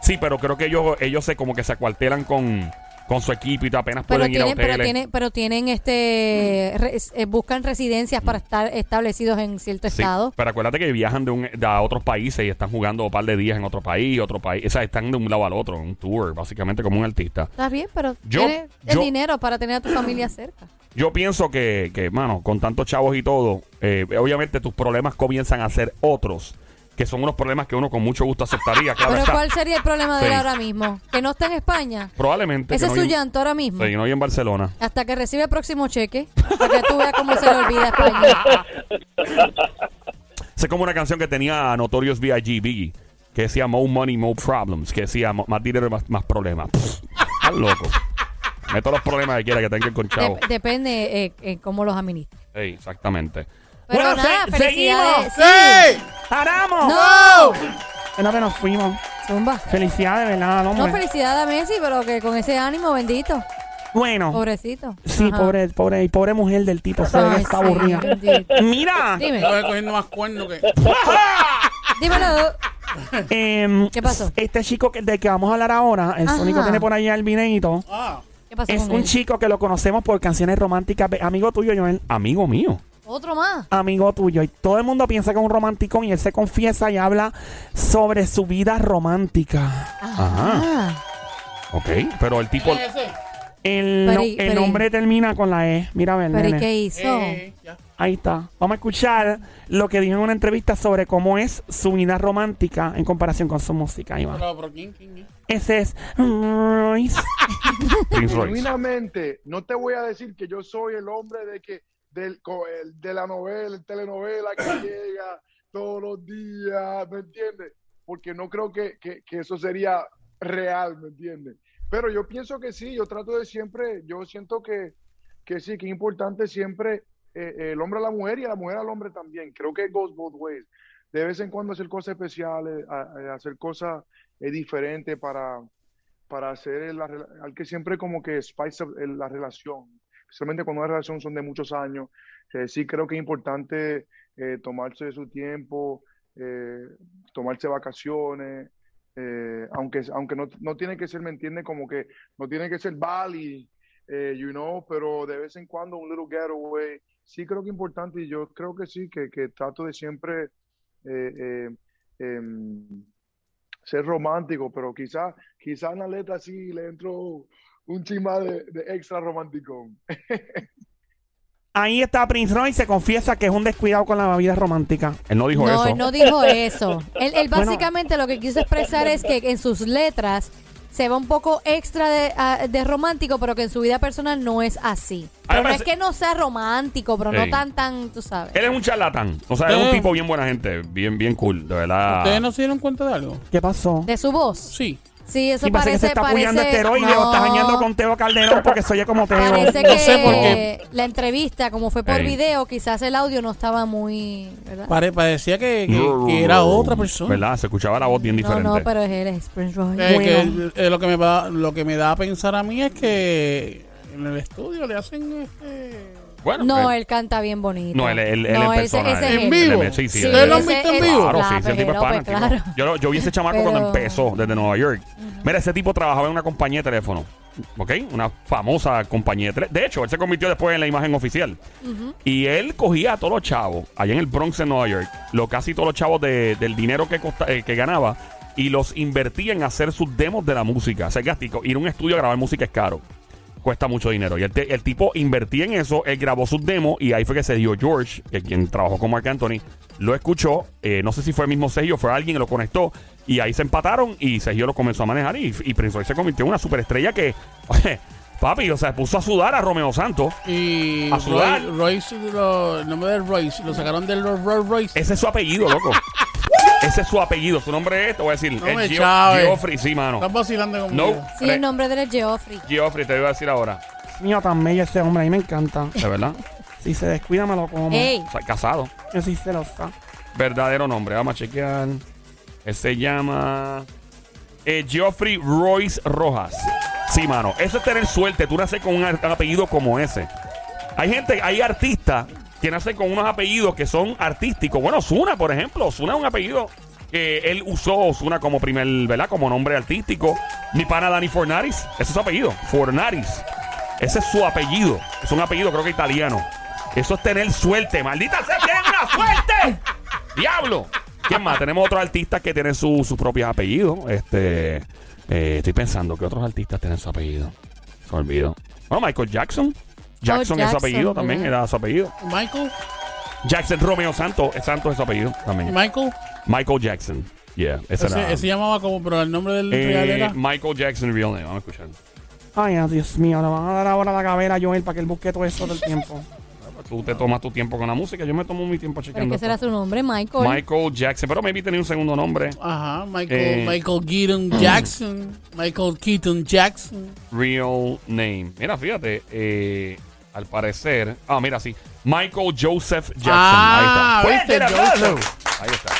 Sí, pero creo que ellos, ellos se como que se acuartelan con, con su equipo y apenas Pero pueden ir a tienen, pero hoteles. tienen, pero tienen este, eh, buscan residencias para estar establecidos en cierto Sí, estado. pero acuérdate que viajan de, un, de a otros países y están jugando un par de días en otro país, otro país. O sea, están de un lado al otro, un tour, básicamente como un artista. Está bien, pero Yo- tienes el dinero para tener a tu familia cerca. Yo pienso que, que mano, con tantos chavos y todo, eh, obviamente tus problemas comienzan a ser otros, que son unos problemas que uno con mucho gusto aceptaría. Claro Pero está. ¿cuál sería el problema de él Sí. ahora mismo? Que no está en España. Probablemente. Ese que es no su llanto ahora mismo. Sí, no hay en Barcelona. Hasta que recibe el próximo cheque. Para que tú veas cómo se le olvida España. Sé como una canción que tenía Notorious B.I.G. Biggie, que decía More Money, More Problems, que decía "Mo- más dinero, más, más problemas. Pff, Estás loco. Meto los problemas que quiera que tenga con chavo. Dep- depende eh, en cómo los administres. Ey, exactamente. Pero Bueno, nada, se- felicidades. ¡Sí! ¡Paramos! ¡No! Bueno, que nos fuimos. Zumba. Felicidades, ¿verdad, No, felicidades a Messi, pero que con ese ánimo, bendito. bueno, Pobrecito. sí, Ajá. pobre, pobre, y pobre mujer del tipo, se ve que está aburrida. Mira, Dime, cogiendo más cuernos que. dímelo. em, ¿Qué pasó? Este chico que, del que vamos a hablar ahora, el Ajá. Sónico tiene por allá el videito. Ah, ¿Qué pasó Es con un él? chico que lo conocemos por canciones románticas. Amigo tuyo, Joel. Amigo mío. Otro más. Amigo tuyo. Y todo el mundo piensa que es un romántico y él se confiesa y habla sobre su vida romántica. Ajá. Ok, pero el tipo... ¿quién es ese? El, Pero y- el pero y- nombre termina con la E. Mira, a ver, ¿Pero y nene. qué hizo? Eh, ya. Ahí está. Vamos a escuchar lo que dijo en una entrevista sobre cómo es su vida romántica en comparación con su música. Ahí va. Pero, pero, ¿quién, quién? Ese es Royce. Prince Royce. Genuinamente, no te voy a decir que yo soy el hombre de que del, co- el- de la novela, el telenovela que llega todos los días, ¿me entiendes? Porque no creo que, que- que eso sería real, ¿me entiendes? Pero yo pienso que sí, yo trato de siempre, yo siento que, que sí, que es importante siempre eh, el hombre a la mujer y a la mujer al hombre también. Creo que goes both ways. De vez en cuando hacer cosas especiales, a- a hacer cosas eh, diferentes para, para hacer al que siempre como que spice la relación, especialmente cuando una relación son de muchos años. Sí creo que es importante eh, tomarse su tiempo, eh, tomarse vacaciones, eh, aunque, aunque no, no tiene que ser, ¿me entiende? Como que no tiene que ser Bali, eh, you know, pero de vez en cuando un little getaway, sí creo que es importante y yo creo que sí, que, que trato de siempre em, ser romántico, pero quizá, quizá en la letra sí le entro un chima de, de extra romántico. Ahí está Prince Royce. Se confiesa que es un descuidado con la vida romántica. Él no dijo No, eso. él no dijo eso. Él, él Bueno. básicamente lo que quiso expresar es que en sus letras se va un poco extra de, a- de romántico, pero que en su vida personal no es así. Pero no es que no sea romántico, pero no tan, tan, tú sabes. Él es un charlatán. O sea, es un Eh. tipo bien buena gente. Bien, bien cool. De verdad. ¿Ustedes no se dieron cuenta de algo? ¿Qué pasó? De su voz. Sí. Sí, eso Sí, parece, que se está apoyando esteroides o está dañando con Teo Calderón porque se oye como Teo. Parece No que sé por qué. la entrevista, como fue por Ey. video, quizás el audio no estaba muy. ¿verdad? Pare- parecía que, que- que era otra persona. ¿Verdad? Se escuchaba la voz bien no, diferente. no, pero es él, es Prince Royce. Eh, Bueno. que, eh, lo, que me va, lo que me da a pensar a mí es que en el estudio le hacen este... Bueno, No, eh, él canta bien bonito. No, él, él, él No, en ese- persona. ese él- es ¿En vivo? Sí, sí. ¿Ustedes lo han ese visto en vivo? Claro, sí, ese tipo es pana, pues, claro. Yo, yo vi ese chamaco Pero- cuando empezó desde Nueva York. Mira, ese tipo trabajaba en una compañía de teléfono. ¿Ok? Una famosa compañía de teléfono. De hecho, él se convirtió después en la imagen oficial. Y él cogía a todos los chavos, allá en el Bronx, en Nueva York, lo casi todos los chavos de- del dinero que, costa- eh, que ganaba, y los invertía en hacer sus demos de la música. Hacer gastico. Ir a un estudio a grabar música es caro. Cuesta mucho dinero. Y el, te- el tipo invertía en eso, él grabó sus demos y ahí fue que se dio George, que quien trabajó con Mark Anthony, lo escuchó. eh, no sé si fue el mismo Sergio, fue alguien que lo conectó. Y ahí se empataron y Sergio lo comenzó a manejar. Y, y Prince Royce se convirtió en una superestrella que, oye, papi, o sea, puso a sudar a Romeo Santos. Y A sudar. Roy- Royce, lo- el nombre de Royce, lo sacaron del Rolls Royce. Ese es su apellido, loco. Ese es su apellido. Su nombre es, te voy a decir, No es chaves. Geoffrey, sí, mano. Estás vacilando conmigo. No, Sí, el nombre de él es Geoffrey. Geoffrey, te voy a decir ahora. Mío, tan bello ese hombre, a mí me encanta. De verdad. Si se descuida, me lo como. Ey, O sea, casado. Yo sí se lo sé. Verdadero nombre. Vamos a chequear. Él se llama eh, Geoffrey Royce Rojas. Sí, mano. Eso es tener suerte. Tú naces con un ar- apellido como ese. Hay gente, hay artistas que nacen con unos apellidos que son artísticos. Bueno, Zuna, por ejemplo. Zuna es un apellido que él usó Osuna como primer, ¿verdad? Como nombre artístico. Mi pana Dani Fornaris, ese es su apellido, Fornaris. Ese es su apellido. Es un apellido, creo que italiano. Eso es tener suerte. Maldita sea, tienen una suerte. Diablo. ¿Quién más? Tenemos otros artistas que tienen su- sus propios apellidos. Este, eh, estoy pensando que otros artistas tienen su apellido. Se me olvidó. Bueno, Michael Jackson. Jackson es su Jackson, apellido también, era su apellido. Michael. Jackson Romeo Santos, Santos es su apellido también. Michael. Michael Jackson. Yeah, ese era. Ese, llamaba como, pero el nombre del real eh, era. Michael Jackson, real name. Vamos a escuchar. Ay, ah, Dios mío, le van a dar ahora la cabera a Joel para que él busque todo eso del tiempo. Tú te tomas tu tiempo con la música, yo me tomo mi tiempo es chequeando. que será su nombre, Michael. Michael Jackson, pero maybe tenía un segundo nombre. Ajá, Michael, Eh. Michael Keaton Jackson. Michael Keaton Jackson. Real name. Mira, fíjate, eh, al parecer. Ah, mira, sí. Michael Joseph Jackson. Ah, Ahí está. Joseph. Ahí está.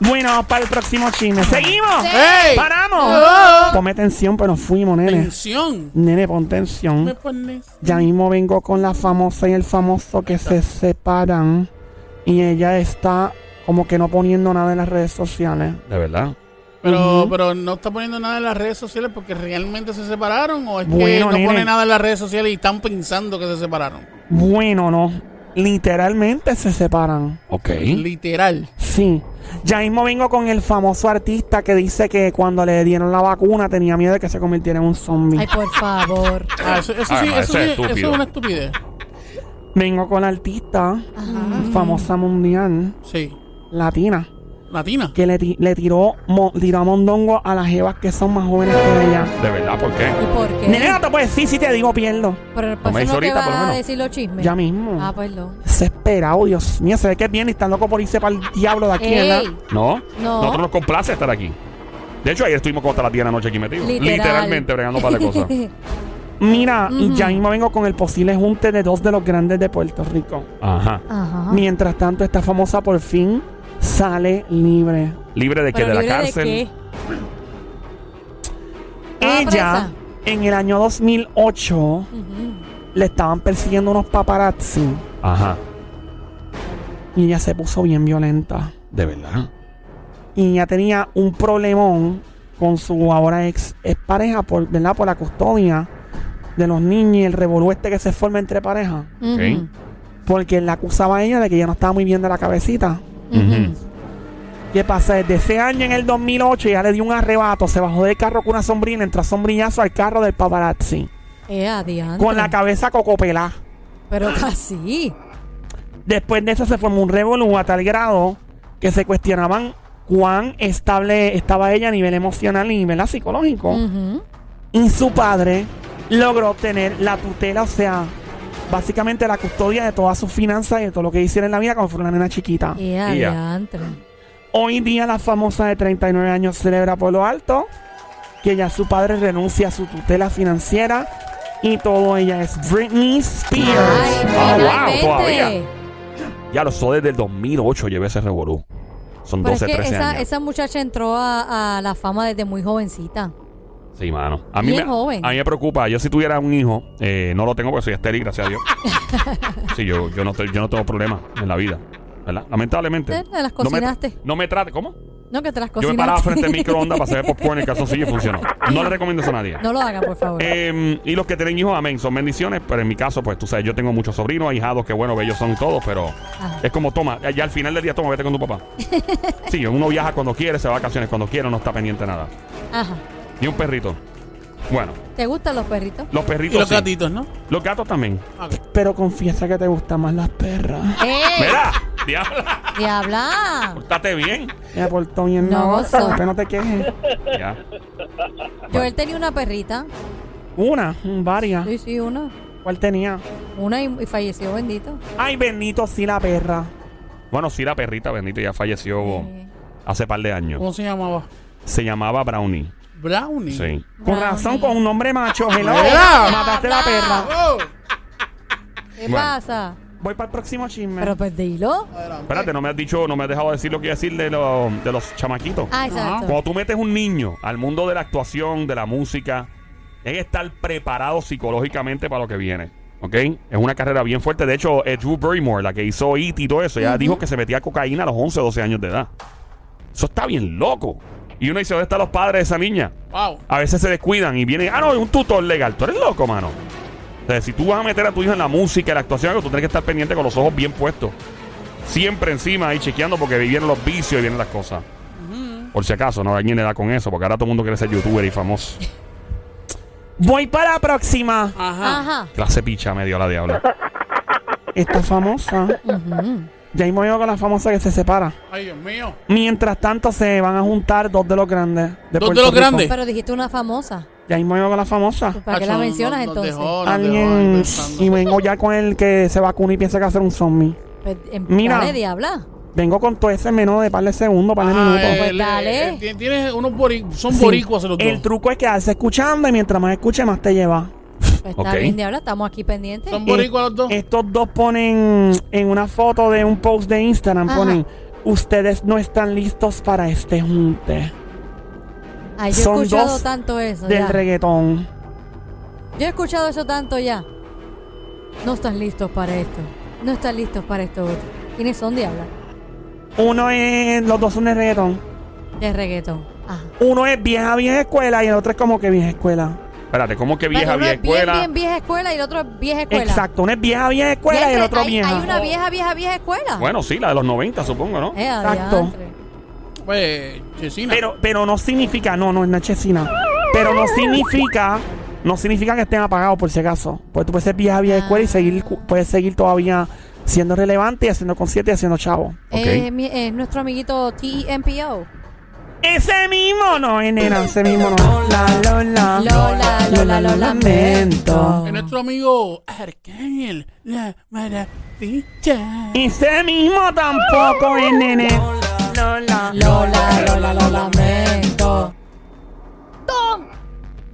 Bueno, para el próximo chisme. ¡Seguimos! ¡Ey! ¡Paramos! Oh. Ponme tensión, pero nos fuimos, nene. Tensión. Nene, pon tensión. Me pones. Ya mismo vengo con la famosa y el famoso que se separan. Y ella está como que no poniendo nada en las redes sociales. De verdad. Pero, pero no está poniendo nada en las redes sociales porque realmente se separaron o es que no nene. pone nada en las redes sociales y están pensando que se separaron. Bueno, no. Literalmente se separan. Ok. Literal. Sí. Ya mismo vengo con el famoso artista que dice que cuando le dieron la vacuna tenía miedo de que se convirtiera en un zombie. Ay, por favor. Ah, eso, eso Ah, sí, no, eso, sí, es eso es una estupidez. Vengo con la artista famosa mundial Sí. latina Latina. que le, ti- le tiró, mo- tiró a mondongo a las jevas que son más jóvenes que ella. De verdad, ¿por qué? ¿Y por qué? Nene, no te puedes decir si te digo pierdo. Pero por me eso dice no te ahorita, por lo va a menos. decir los chismes. Ya mismo. Ah, perdón. Desesperado, Dios mío, se ve que es bien y está loco por irse para el diablo de aquí, ¿verdad? Ey, No. No. Nosotros nos complace estar aquí. De hecho, ayer estuvimos como hasta las 10 de la noche aquí metidos. literal. Literalmente bregando un par de cosas. Mira, ya mismo vengo con el posible junte de dos de los grandes de Puerto Rico. Ajá. Ajá. Mientras tanto, esta famosa por fin sale libre. ¿Libre de qué? ¿Pero ¿De la libre cárcel? de qué? ¿Estaba Ella, presa? en el año 2008, Ujú. le estaban persiguiendo unos paparazzi Ajá. y ella se puso bien violenta. De verdad. Y ella tenía un problemón con su ahora ex, ex pareja por, ¿verdad? por la custodia de los niños y el revolú este que se forma entre parejas. Ujú. Porque él la acusaba a ella de que ella no estaba muy bien de la cabecita. Ujú. ¿Qué pasa? Desde ese año, en el 2008, ella le dio un arrebato, se bajó del carro con una sombrilla, entró a sombrillazo al carro del paparazzi. Eh. Con la cabeza cocopelá. Pero casi. Después de eso se formó un revolú a tal grado que se cuestionaban cuán estable estaba ella a nivel emocional y nivel psicológico. Y su padre logró obtener la tutela, o sea, básicamente la custodia de todas sus finanzas y de todo lo que hiciera en la vida como fuera una nena chiquita. Eh, Ya. Hoy día la famosa de 39 años celebra por lo alto que ya su padre renuncia a su tutela financiera y todo ella es Britney Spears. Ay, Ah, wow, todavía. Ya lo soy desde el 2008 llevé ese revolú. Son Pero es 12, que 13 esa, años. esa muchacha entró a, a la fama desde muy jovencita. Sí, mano. A mí, Bien me, joven. a mí me preocupa. Yo si tuviera un hijo, eh, no lo tengo porque soy estéril, gracias a Dios. sí, yo, yo, no, estoy- yo no tengo problemas en la vida. ¿Verdad? Lamentablemente. Eh, te las No me, cocinaste. no me trate. ¿Cómo? No, que te las Yo cocinaste. me paraba frente al microondas para hacer popcorn en calzoncillo y funcionó. No le recomiendo eso a nadie. No lo haga, por favor. Eh, y los que tienen hijos, amén, son bendiciones. Pero en mi caso, pues tú sabes, yo tengo muchos sobrinos, ahijados, que bueno, bellos son todos, pero Ajá. es como, toma, ya al final del día, toma, vete con tu papá. Sí, uno viaja cuando quiere, se va a vacaciones cuando quiere, no está pendiente de nada. Ajá. Ni un perrito. Bueno, ¿Te gustan los perritos? los Y perritos. los sí. gatitos, ¿no? Los gatos también. Pero confiesa que te gustan más las perras. ¡Ey! Mira, diabla, ¡Diabla! estate bien. Me portó bien No, no, so- que no te quejes. Ya. Joel tenía una perrita. Una, mm, varias. Sí, sí, una. ¿Cuál tenía? Una y, y falleció, bendito. Ay, bendito, sí, la perra. Bueno, sí, la perrita bendita ya falleció Eh, hace par de años. ¿Cómo se llamaba? Se llamaba Brownie. Brownie. Sí. Con Brownie. razón, con un nombre macho. Hello. Mataste la perra. Oh. ¿Qué Bueno. pasa? Voy para el próximo chisme. Pero pues dilo. Espérate, no me has dicho, no me has dejado decir lo que iba a decir de, lo- de los chamaquitos. Ah, exacto. Cuando tú metes un niño al mundo de la actuación, de la música, hay que estar preparado psicológicamente para lo que viene. ¿Ok? Es una carrera bien fuerte. De hecho, eh, Drew Barrymore, la que hizo IT y todo eso, ella dijo que se metía cocaína a los 11, 12 años de edad. Eso está bien loco. Y uno dice, ¿dónde están los padres de esa niña? Wow. A veces se descuidan y viene, ah, no, es un tutor legal. Tú eres loco, mano. O sea, si tú vas a meter a tu hijo en la música, en la actuación, algo, tú tienes que estar pendiente con los ojos bien puestos. Siempre encima ahí chequeando porque vienen los vicios y vienen las cosas. Por si acaso, no alguien le da con eso, porque ahora todo el mundo quiere ser youtuber y famoso. Voy para la próxima. Ajá. Ajá. Clase picha medio a la diabla. Esta famosa. Ya mismo yo con la famosa que se separa. Ay, Dios mío. Mientras tanto se van a juntar dos de los grandes. de Puerto los Rico. grandes? Pero dijiste una famosa. Ya mismo yo con la famosa. ¿Para qué la mencionas nos entonces? dejó, nos dejó ahí Alguien. pensando. Y vengo ya con el que se vacuna y piensa que va a ser un zombie. Pues, em, Mira. Dale, diabla. Vengo con todo ese menú de par de segundos, par de Ah, minutos. Pues él, dale. eh, eh, Tienes unos boricuas, son Sí. boricuas los dos. El truco es quedarse escuchando y mientras más escuche, más te lleva. Pues está Ok. bien, diabla. Estamos aquí pendientes. Son boricuas los dos. Eh, Estos dos ponen en una foto de un post de Instagram, Ajá. ponen, ustedes no están listos para este junte Ay, yo he escuchado dos tanto eso. del ya. reggaetón. Yo he escuchado eso tanto ya. No están listos para esto. No están listos para esto otro. ¿Quiénes son, diabla? Uno es, los dos son de reggaetón. De reggaetón. Ajá. Uno es vieja, vieja escuela y el otro es como que vieja escuela. Espérate, ¿cómo que vieja, vieja es bien, escuela? bien vieja escuela y el otro es vieja escuela. Exacto, uno es vieja, vieja escuela y el otro hay, vieja. Hay una vieja, vieja, vieja escuela. Bueno, sí, la de los 90, supongo, ¿no? Eh, Exacto. adiantre. Pues, Chesina. Pero, pero no significa, no, no es Nachesina. Pero no significa, no significa que estén apagados por si acaso. Porque tú puedes ser vieja, vieja escuela y Ah. seguir, puedes seguir todavía siendo relevante y haciendo conciertos y haciendo chavo. Eh, mi- eh, nuestro amiguito TMPO. Ese mismo no es nena, ese mismo no. Lola, Lola. Lola, Lola, lo lamento. Es nuestro amigo Arcángel, la maravilla. Ese mismo tampoco es nene. Lola. Lola, Lola, lo lamento.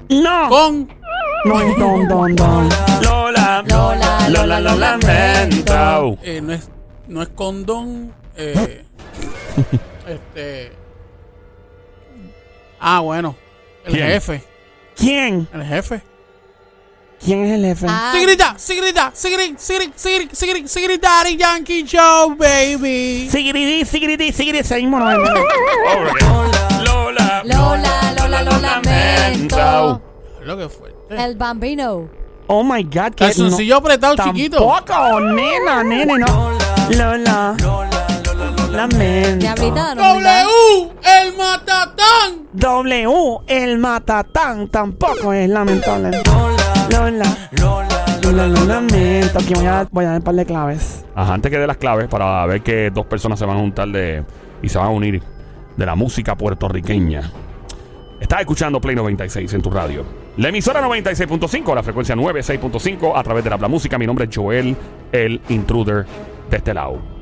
No. Con No es don, don, don. Lola. Lola, Lola, lo lamento. eh, no es no es condón eh, este ah bueno el ¿Quién? jefe ¿Quién? el jefe ¿Quién es el jefe? Ah, Sigrita, Sigrita, Sigrid, Sigrid, Sigrid, Sigrid, Sigrid, Daddy Yankee Joe, baby. Sigridi, sigridi, sigridi, ese mismo no es nene. Lola. Lola, Lola, lo lamento. Lo que fue. El bambino. Oh my God, que Calzoncillo apretado, chiquito. Tampoco, nena, nene, no. Lola. Lamento. Diablita, no me da. W, el matatán. W, el matatán, tampoco es lamentable. Lola. Lola, lo lamento. Aquí voy a, voy a dar un par de claves. Ajá, antes que dé las claves para ver que dos personas se van a juntar de y se van a unir de la música puertorriqueña. Estás escuchando Play 96 en tu radio. La emisora 96.5, la frecuencia 96.5 a través de la Música. Mi nombre es Joel, el intruder de este lado.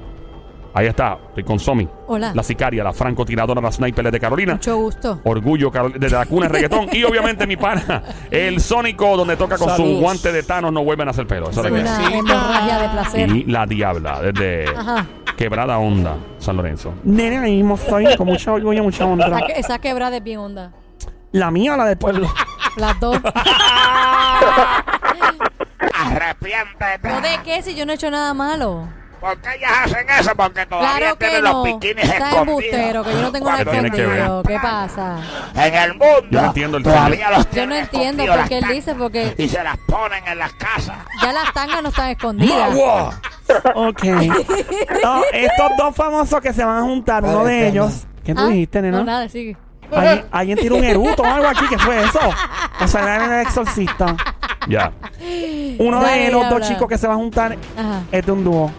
Ahí está, estoy con Somi. Hola. La sicaria, la francotiradora, la sniper de Carolina. Mucho gusto. Orgullo desde la cuna de reggaetón. y obviamente mi pana, el Sónico, donde toca con su guante de Thanos, no vuelven a hacer pelo. Eso es. Una hemorragia de placer. Y la diabla, desde Ajá. Quebrada Onda, San Lorenzo. Nene, ahí mismo estoy con mucho orgullo, mucha honra. Esa, que- esa quebrada es bien onda. La mía o la del pueblo. Las dos. Arrepiéntete. ¿No de qué si yo no he hecho nada malo? ¿Por qué ellas hacen eso? Porque todavía Claro que tienen no. los bikinis Está escondidos. embustero, que yo no tengo nada escondido. ¿Qué pasa? En el mundo. Yo no entiendo el todavía los Yo no entiendo escondidos por qué él dice, porque Y se las ponen en las casas. ya las tangas no están escondidas. Ok. No, estos dos famosos que se van a juntar, uno de ellos. ¿Qué tú ¿Ah? dijiste, nena? No, nada, sigue. ¿Alguien, alguien tiró un eruto o algo aquí? ¿Qué fue eso? O sea, era el exorcista. Ya. Uno Dale, de los dos chicos que se van a juntar Ajá. es de un dúo.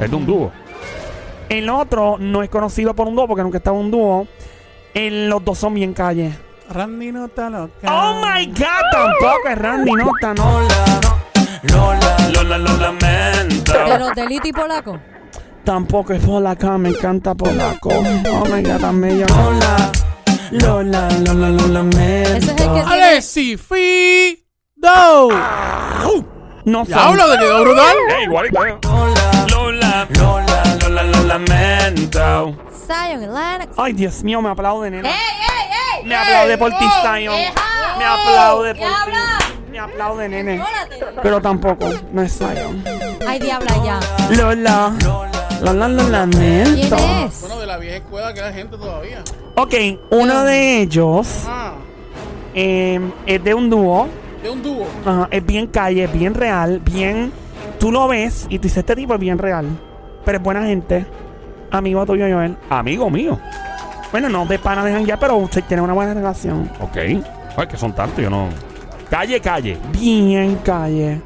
Es de un dúo. El otro no es conocido por un dúo porque nunca estaba en un dúo. El- los dos son bien calle. Randy no está loca. Oh my God, tampoco es Randy Nota, no. Lola, lo lamento. De los delito y polaco. Tampoco es polaca, me encanta polaco. Oh my God, tan bello. Lola, Lola, Lola, Lola, Ese es el que tiene. Alessi Fido. No sé. Diablo, te quedó brutal. Eh, igualito. eh. Lola, Lola, Lola, lo lamento. Zion y Lennox. Ay, Dios mío, me aplaude, nena. ¡Ey, ey, ey! Me aplaude por ti, Zion. Me aplaude por ti. Me aplaude, nene. Pero tampoco, no es Zion. Ay, diabla, ya. Lola, Lola, Lola, ¿Quién lamento. es? Bueno, de la vieja escuela que la gente todavía. Ok, uno de ellos Ah, eh, es de un dúo. de un dúo. Ajá, es bien calle, bien real, bien. Tú lo ves y tú dices: Este tipo es bien real. Pero es buena gente. Amigo tuyo, Joel. Amigo mío. Bueno, no de pana de ya, pero usted tiene una buena relación. Ok. Ay, que son tantos, yo no. Calle, calle. Bien calle.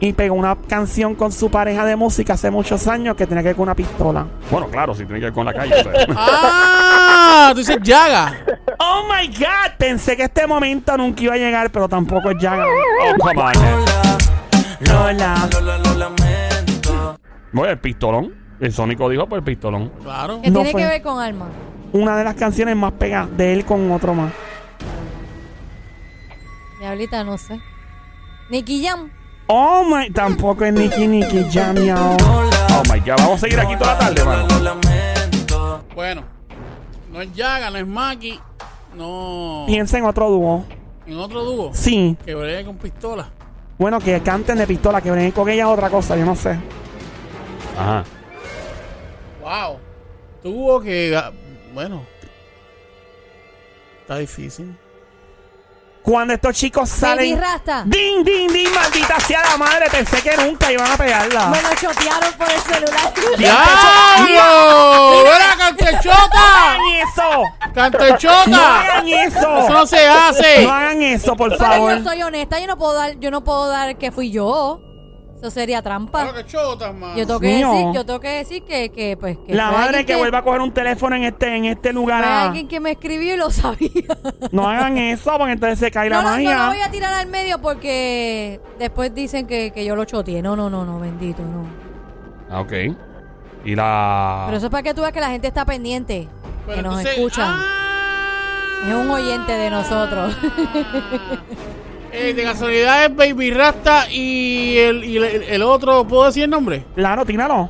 Y pegó una canción con su pareja de música hace muchos años que tenía que ver con una pistola. Bueno, claro, si tiene que ver con la calle. o sea. Ah, tú dices Yaga. Oh my god, pensé que este momento nunca iba a llegar, pero tampoco es ya. oh, come on. Lola. Bueno, el pistolón. El Sónico dijo por el pistolón. Claro. ¿Qué No tiene fue. que ver con Alma? Una de las canciones más pegadas de él con otro más. Diablita, no sé. Nicky Jam. Oh my, tampoco es Nicky Nicky Jam, yo. Oh my God, vamos a seguir aquí toda la tarde, mano. Bueno, no es Yaga, no es Maki. No. Piensa en otro dúo. En otro dúo. Sí. Que bregue con pistola. Bueno, que canten de pistola, que vengan con ella es otra cosa, yo no sé. Ajá. Wow. Tuvo que. Bueno. Está difícil. Cuando estos chicos Baby salen. Rasta. ¡Ding, ding, ding! ¡Maldita sea la madre! Pensé que nunca iban a pegarla. Me lo chotearon por el celular. ¡Diablo! ¡Era ¡No cantechota! hagan eso! ¡No ¡Cantechota! hagan eso! ¡Eso no se hace! No hagan eso, por Pero favor. yo soy honesta, yo no puedo dar, yo no puedo dar que fui yo. Eso sería trampa. Yo tengo que Mío. decir, yo tengo que decir que, que pues que La fue madre alguien que vuelva a coger un teléfono en este, en este lugar. fue a- alguien que me escribió y lo sabía. No hagan eso, porque entonces se cae la no, no, no magia. lo voy a tirar al medio porque después dicen que, que yo lo choteé. No, no, no, no, bendito, no. Ah, ok. Y la. Pero eso es para que tú veas que la gente está pendiente, Pero que nos escuchan. ¡Ah! Es un oyente de nosotros. Eh, de casualidad es Baby Rasta y el, y el, el otro, ¿puedo decir el nombre? Claro, tíralo.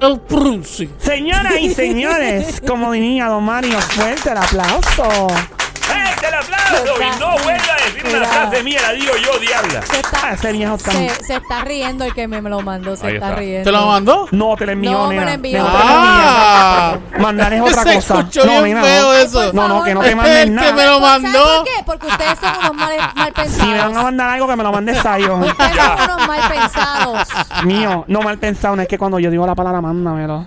El Prunzi. Señoras y señores, como diría Don Mario, fuerte el aplauso. ¡Este el aplauso! Y no vuelva a decir una frase mía, la digo yo, diabla. se, Ah, está, ese viejo está. se, se está riendo el que me, lo mandó. Se Ahí está, está. riendo. ¿Te lo mandó? No, te lo envió, No, me lo nena. envió. No, te lo Ah. Mandar es otra Se cosa. escuchó no, bien nena, feo no. eso. No, no, que no te Es manden el que nada. me lo ¿Sabes mandó. por qué? Porque ustedes son unos mal, mal Si me van a pensados. mandar algo, que me lo mande Sayo. Ustedes son unos mal pensados. Mío, no mal pensado, no es que cuando yo digo la palabra, mándamelo.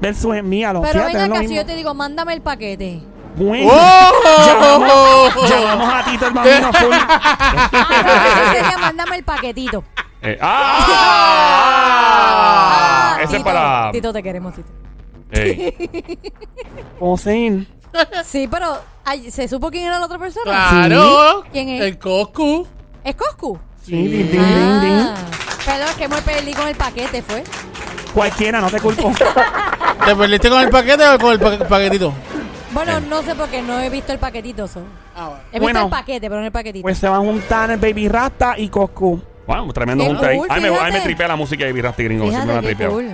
Versus envíalo. Pero Fíjate, venga es lo acá, si mismo. yo te digo, mándame el paquete. Bueno, ¡Oh! llamamos a Tito el bambino full. Ah, sería, mándame el paquetito. Eh, ¡Ah! Ese es Tito, para. Tito, te queremos, Tito. Ey. ¿Puedo seguir? Sí, pero ay, ¿se supo quién era la otra persona? Claro. ¿Quién es? El Coscu. ¿Es Coscu? Sí, ding, ding, ding, ding. Ah, perdón, es que me perdí con el paquete, ¿fue? Cualquiera, no te culpo. ¿Te perdiste con el paquete o con el pa- paquetito? Bueno, no sé porque no he visto el paquetito. so. Ah, bueno. He Bueno. visto el paquete, pero no el paquetito. Pues se van a juntar el Baby Rasta y Coscu. Wow, tremendo Qué junte ahí. cool, Ay, me, ay, me fíjate. tripea la música de Birrasti Gringo. siempre me Fíjate qué cool.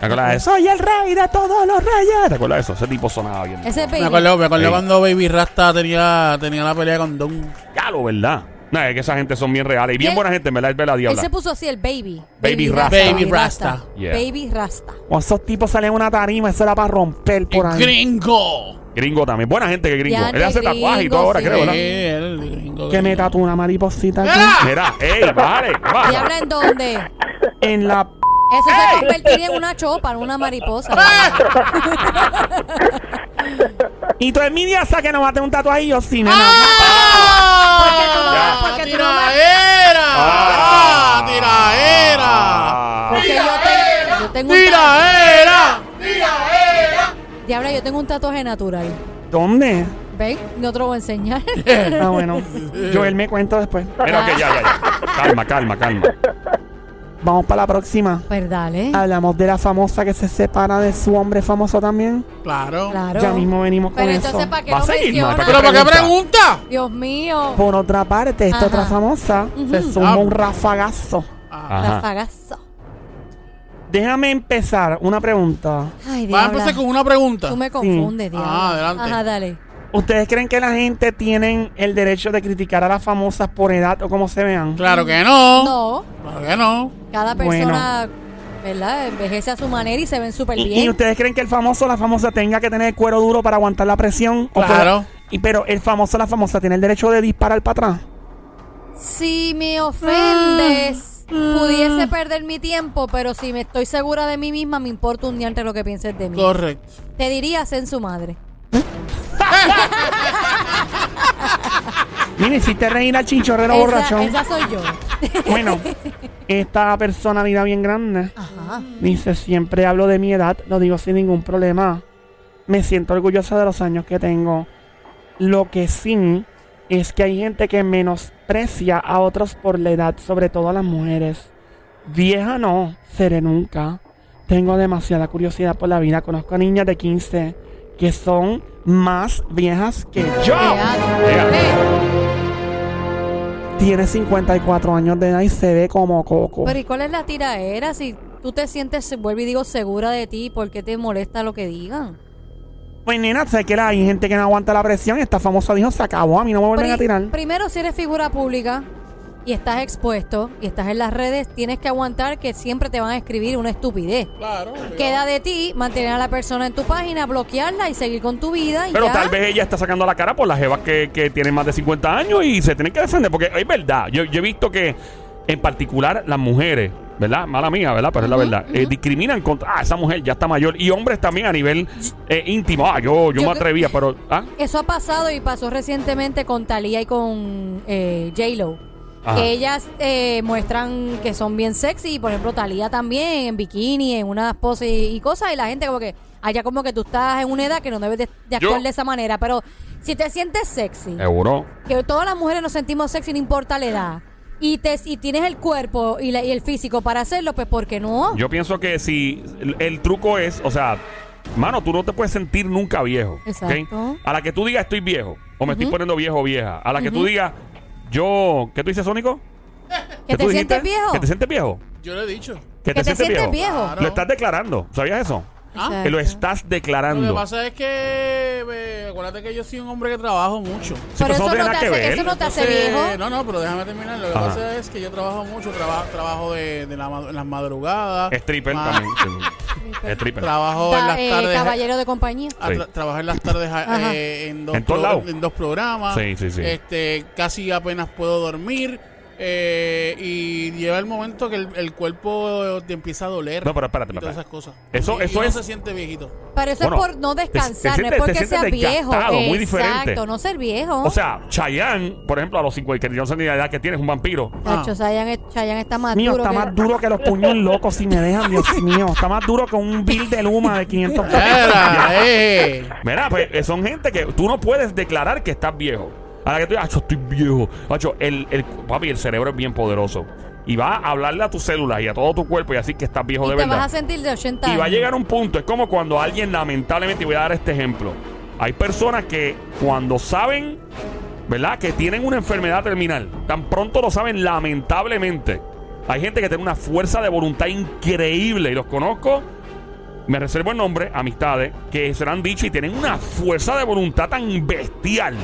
¿Te acuerdas de eso? Soy el rey de todos los reyes. ¿Te acuerdas de eso? Ese tipo sonaba bien. Ese es Me baby. acuerdo, me acuerdo cuando Baby Rasta tenía, tenía la pelea con Don. Ya lo, ¿verdad? No, es que esa gente son bien reales y bien ¿Qué? buena gente, en verdad, es verdad, Él diabla. se puso así, el baby. Baby Rasta. Baby Rasta. Yeah. Baby Rasta. O esos tipos salen en una tarima, eso era para romper por ahí. Gringo. Gringo también. Buena gente que gringo. Ya, Él hace gringo, tatuajes y todo ahora, sí. creo, ¿verdad? Eh, el gringo. Que me tatúa una mariposita aquí. ¡Mira! Ey, vale, ¿qué ¿Y habla en dónde? En la. Eso se convertiría en una chopa, en una mariposa. Y tú envidiosa que no va a tener un tatuaje y yo sí, nena. ¡Ah! Porque tú no me- ¡Tiraera! Ah. ¡Tiraera! Ah. Porque yo, te- yo tengo un ¡Tiraera! Diabla, yo tengo un tatuaje natural. ¿Dónde? ¿Ven? No te lo voy a enseñar. Ah, bueno. Joel me cuenta después. Mira, ok, ya, ya, ya. Calma, calma, calma. Vamos para la próxima. pues dale. Hablamos de la famosa que se separa de su hombre famoso también. Claro. Claro. Ya mismo venimos con Pero eso. entonces, ¿para qué Va a seguir. ¿Para ¿Pero para qué Pregunta. Dios mío. Por otra parte, esta Ajá. otra famosa se suma Ah. un rafagazo. Ajá. Rafagazo. Déjame empezar una pregunta. Ay, Va a empezar con una pregunta. Tú me confundes, diabla. Ah, adelante. Ajá, dale. ¿Ustedes creen que la gente tiene el derecho de criticar a las famosas por edad o como se vean? Claro que no. No, Claro que no. cada Bueno. persona ¿verdad? Envejece a su manera y se ven súper ¿Y, bien. y ustedes creen que el famoso o la famosa tenga que tener cuero duro para aguantar la presión? ¿O Claro. puede- y, pero el famoso o la famosa tiene el derecho de disparar para atrás. Si me ofendes, pudiese perder mi tiempo, pero si me estoy segura de mí misma, me importa un diante lo que pienses de mí. Correcto. Te dirías en su madre. Mira, hiciste reír al chinchorrero Esa, borrachón. esa soy yo. Bueno, esta personalidad bien grande Ajá. dice, siempre hablo de mi edad, lo digo sin ningún problema. Me siento orgullosa de los años que tengo. Lo que sí es que hay gente que menosprecia a otros por la edad, sobre todo a las mujeres. Vieja no, seré nunca. Tengo demasiada curiosidad por la vida. Conozco a niñas de 15 que son más viejas que yo. Tiene 54 años de edad y se ve como coco. Pero ¿y cuál es la tiraera? Si tú te sientes, vuelvo y digo, segura de ti, ¿por qué te molesta lo que digan? Pues nena, sé que la- hay gente que no aguanta la presión. Esta famosa dijo, se acabó, a mí no me vuelven Pri- a tirar. Primero, si eres figura pública y estás expuesto y estás en las redes, tienes que aguantar que siempre te van a escribir una estupidez. Claro. Queda de ti mantener a la persona en tu página, bloquearla y seguir con tu vida y Pero ya. tal vez ella está sacando la cara por las jevas que, que tienen más de 50 años y se tienen que defender. Porque es verdad, yo, yo he visto que en particular las mujeres, ¿verdad? Mala mía, ¿verdad? Pero es la verdad. eh, discriminan contra, ah, esa mujer ya está mayor. Y hombres también a nivel eh, íntimo. Ah, yo, yo, Yo me atrevía, pero... Ah, Eso ha pasado y pasó recientemente con Thalía y con eh, J-Lo. Ellas eh, muestran que son bien sexy. y, Por ejemplo, Thalía también en bikini, en unas poses y, y cosas. Y la gente como que, allá como que tú estás en una edad que no debes de, de Yo- actuar de esa manera. Pero si te sientes sexy, seguro. que todas las mujeres nos sentimos sexy, no importa la edad. Y, te, y tienes el cuerpo y, la- y el físico para hacerlo, pues ¿por qué no? Yo pienso que si el, el truco es, o sea, mano, tú no te puedes sentir nunca viejo. Exacto. A la que tú digas estoy viejo, o me estoy poniendo viejo o vieja, a la que tú digas, yo, ¿qué tú dices, Sónico? que ¿Qué te sientes viejo. ¿Que te sientes viejo? Yo lo he dicho. ¿Que, Que te sientes viejo. Claro. Lo estás declarando, ¿sabías eso? Ah, Que lo estás Lo declarando. que pasa es que, eh, acuérdate que yo soy un hombre que trabajo mucho. Sí, Pero pero eso no tiene nada que hace, ver. eso no te hace Entonces, viejo. No, no, pero déjame terminar. Lo que Ajá. pasa es que yo trabajo mucho, traba- trabajo de, de la ma- en las madrugadas. Stripper Ma- también. sí. Stripper. Trabajo en Ta- las eh, tardes. caballero de compañía. a Sí. tra- trabajar en las tardes a- Ajá. eh, en, dos En todos pro- lados. en dos programas. Sí, sí, sí. Este, casi apenas puedo dormir. Eh, y llega el momento que el, el cuerpo te empieza a doler. No, pero espérate, y todas esas cosas. Eso- Y- eso es- se siente viejito. Pero eso Bueno, es por no te- te descansar, no es sientes- porque te sea sientes viejo. muy diferente. Exacto, no ser viejo. O sea, Chayanne, por ejemplo, a los 50, que yo no sé ni la edad que tiene, es un vampiro. Chacho, Chayanne, es- Chayanne está más Mío, duro está que- más duro que los puños locos si me dejan, Dios mío. Está más duro que un bill de Luma de 500 pesos. Eh. Mira, pues eh, son gente que tú no puedes declarar que estás viejo. A la que tú digas, "Acho, estoy viejo. Acho, el, el, papi, el cerebro es bien poderoso. Y va a hablarle a tus células y a todo tu cuerpo y así que estás viejo y de te verdad. vas a sentir de 80 Y va a llegar un punto, es como cuando alguien lamentablemente, y voy a dar este ejemplo, hay personas que cuando saben, ¿verdad? Que tienen una enfermedad terminal, tan pronto lo saben lamentablemente. Hay gente que tiene una fuerza de voluntad increíble y los conozco, me reservo el nombre, amistades, que se lo han dicho y tienen una fuerza de voluntad tan bestial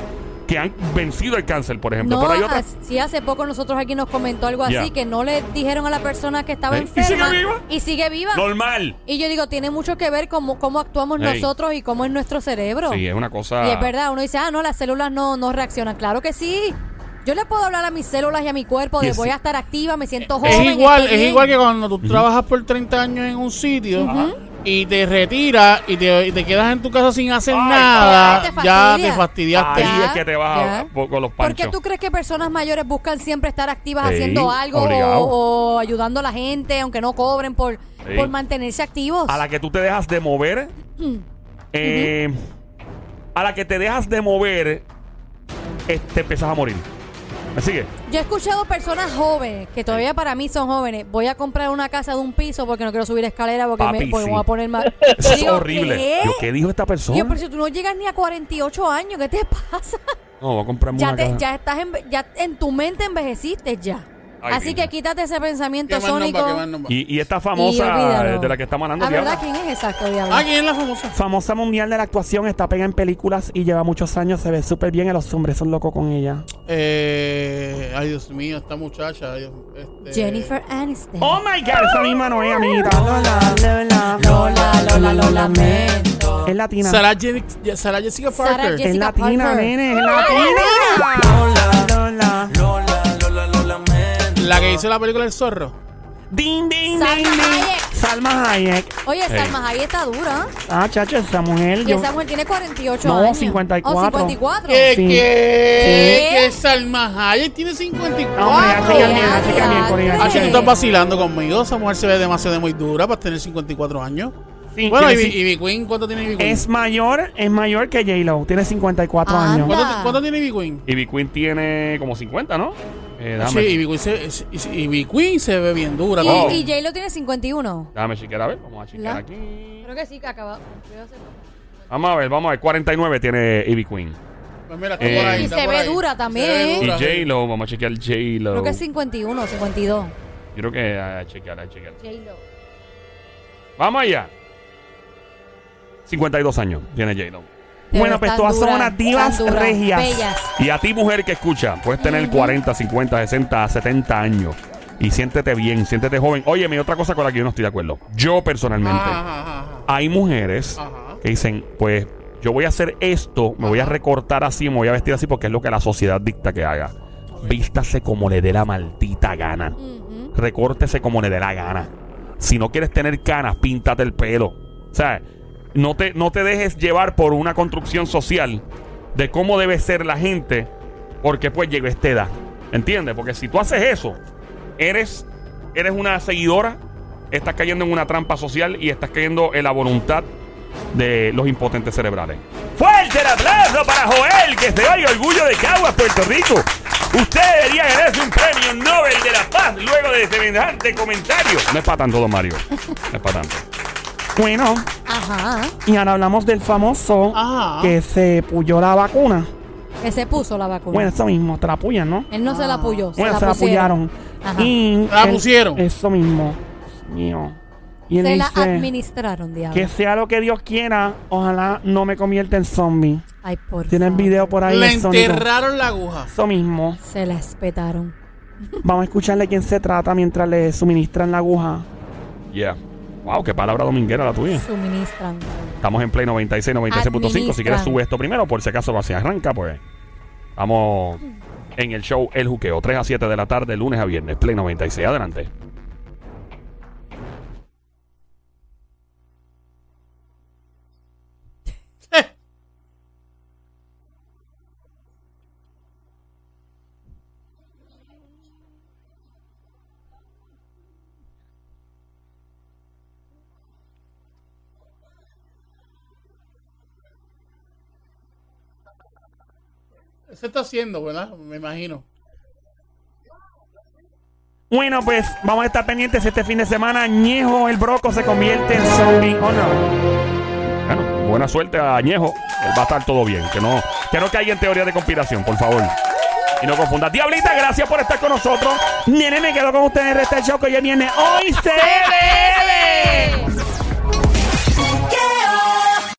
que han vencido el cáncer, por ejemplo. No, Pero hay otras... sí, hace poco nosotros aquí nos comentó algo así, que no le dijeron a la persona que estaba ¿Eh? ¿Y enferma. sigue viva? Y sigue viva. Normal. Y yo digo, tiene mucho que ver cómo, cómo actuamos Ey. nosotros y cómo es nuestro cerebro. Sí, es una cosa... Y es verdad, uno dice, ah, no, las células no, no reaccionan. Claro que sí. Yo le puedo hablar a mis células y a mi cuerpo Y de es- voy a estar activa, me siento joven. Es igual, estoy es bien. igual que cuando tú trabajas por 30 años en un sitio y te retiras y te, y te quedas en tu casa sin hacer Ay, nada, ya te ya fastidia. te fastidiaste. Ahí Ya, es que te vas a- por- con los ¿Por panchos. qué tú crees que personas mayores buscan siempre estar activas Sí, haciendo algo o, o ayudando a la gente, aunque no cobren por, Sí. por mantenerse activos? a la que tú te dejas de mover, eh, a la que te dejas de mover, eh, te empiezas a morir. ¿Me sigue? Yo he escuchado personas jóvenes, que todavía para mí son jóvenes, voy a comprar una casa de un piso porque no quiero subir escalera porque Papi, me, porque sí. me voy a poner mal. Eso es horrible. ¿qué? Yo, ¿Qué dijo esta persona? Digo, pero si tú no llegas ni a 48 años, ¿qué te pasa? No, voy a comprarme Ya, una te- casa. ya estás en, ya en tu mente envejeciste ya. Ay, Así mira. que quítate ese pensamiento ¿Qué más nombre? sónico. ¿Qué más nombre? Y, y esta famosa olvídalo. eh, de la que estamos hablando, Ah, ¿verdad? ¿Quién es exacto, Diablo? Ah, ¿quién es la famosa? Famosa mundial de la actuación, está pegada en películas y lleva muchos años, se ve súper bien y los hombres son locos con ella. Eh, ay, Dios mío, esta muchacha. Dios, este, Jennifer Aniston. Oh my god, esa misma no es, amiguita. Lola, Lola, Lola, Lola, lo lamento. Es latina. Sarah, Je- Sarah Jessica Sarah Parker. Jessica es latina, Parker. nene, es latina. La que hizo la película El Zorro. Ding, ding, Salma ding, ding. Hayek. Salma Hayek. Oye, Salma Hayek está dura. Ah, chacho, esa mujer. Y yo- esa mujer tiene 48 No, años. 54. Oh, 54. ¿Qué? Sí. ¿Qué? Sí. ¿Qué? Salma Hayek tiene 54. Hombre, ya chequean bien, ya ya, chequean bien con ella. ya. Ah, si tú estás vacilando conmigo, esa mujer se ve demasiado muy dura para tener 54 años. Sí, Bueno, tiene ¿y, Ivy Queen? ¿Cuánto tiene Ivy Queen? es mayor, es mayor que J-Lo. Tiene 54 Anda. años. ¿Cuánto, cuánto tiene Ivy Queen? Ivy Queen tiene como 50, ¿no? Eh, Sí, déjame, Ivy Queen, se, Ivy Queen se ve bien dura. Y, Oh. y J-Lo tiene 51. déjame chequear a ver. Vamos a chequear ¿La? aquí. Creo que sí, que acaba. Vamos a ver, vamos a ver. 49 tiene Ivy Queen. Pues mira, está Eh, por ahí, Y está se por ve ahí. dura Se también, ve ¿eh? Y dura, sí. J-Lo, vamos a chequear J-Lo. Creo que es 51, 52. Yo creo que a chequear, a chequear. J-Lo. Vamos allá. 52 años tiene J-Lo. Bueno, pues todas son duras, unas divas duras, regias. Bellas. Y a ti, mujer que escucha, puedes tener 40, 50, 60, 70 años. Y siéntete bien, siéntete joven. Óyeme, otra cosa con la que yo no estoy de acuerdo. Yo personalmente, Ajá, ajá, ajá. hay mujeres Ajá. que dicen, pues yo voy a hacer esto, me voy a recortar así, me voy a vestir así porque es lo que la sociedad dicta que haga. Vístase como le dé la maldita gana. Recórtese como le dé la gana. Si no quieres tener canas, píntate el pelo. O sea, no te, no te dejes llevar por una construcción social de cómo debe ser la gente, porque pues llegó esta edad. ¿Entiendes? Porque si tú haces eso, eres, eres una seguidora, estás cayendo en una trampa social y estás cayendo en la voluntad de los impotentes cerebrales. Fuerte el aplauso para Joel, que se oye orgullo de Caguas, Puerto Rico. Usted debería ganarse un premio Nobel de la Paz luego de semejante comentario. No es para tanto, don Mario. No es para tanto. Bueno, Ajá. y ahora hablamos del famoso Ajá. que se puyó la vacuna. Que se puso la vacuna. Bueno, eso mismo, te la puyan, ¿no? Él no se la apoyó. Se Bueno, la se la pusieron. apoyaron. Ajá. Y ¿La él- pusieron? Eso mismo. Dios mío. Y él Se la administraron, diablo. que sea lo que Dios quiera, ojalá no me convierta en zombie. Ay, por Tienen favor. video por ahí. Le enterraron la aguja. Eso mismo. Se la espetaron. Vamos a escucharle quién se trata mientras le suministran la aguja. Yeah. Wow, qué palabra dominguera la tuya. Suministran. Estamos en Play 96, 96.5. Si quieres sube esto primero, por si acaso se arranca, pues. Vamos en el show El Juqueo, 3 a 7 de la tarde, lunes a viernes, Play 96. Adelante. Se está haciendo, ¿verdad? Me imagino. Bueno, pues vamos a estar pendientes este fin de semana. Ñejo el Broco se convierte en zombie o no. Bueno, buena suerte a Añejo. Él va a estar todo bien. Que no, que no caiga en teoría de conspiración, por favor. Y no confunda. Diablita, gracias por estar con nosotros. Nene, me quedo con ustedes en el show que hoy viene. Hoy se ve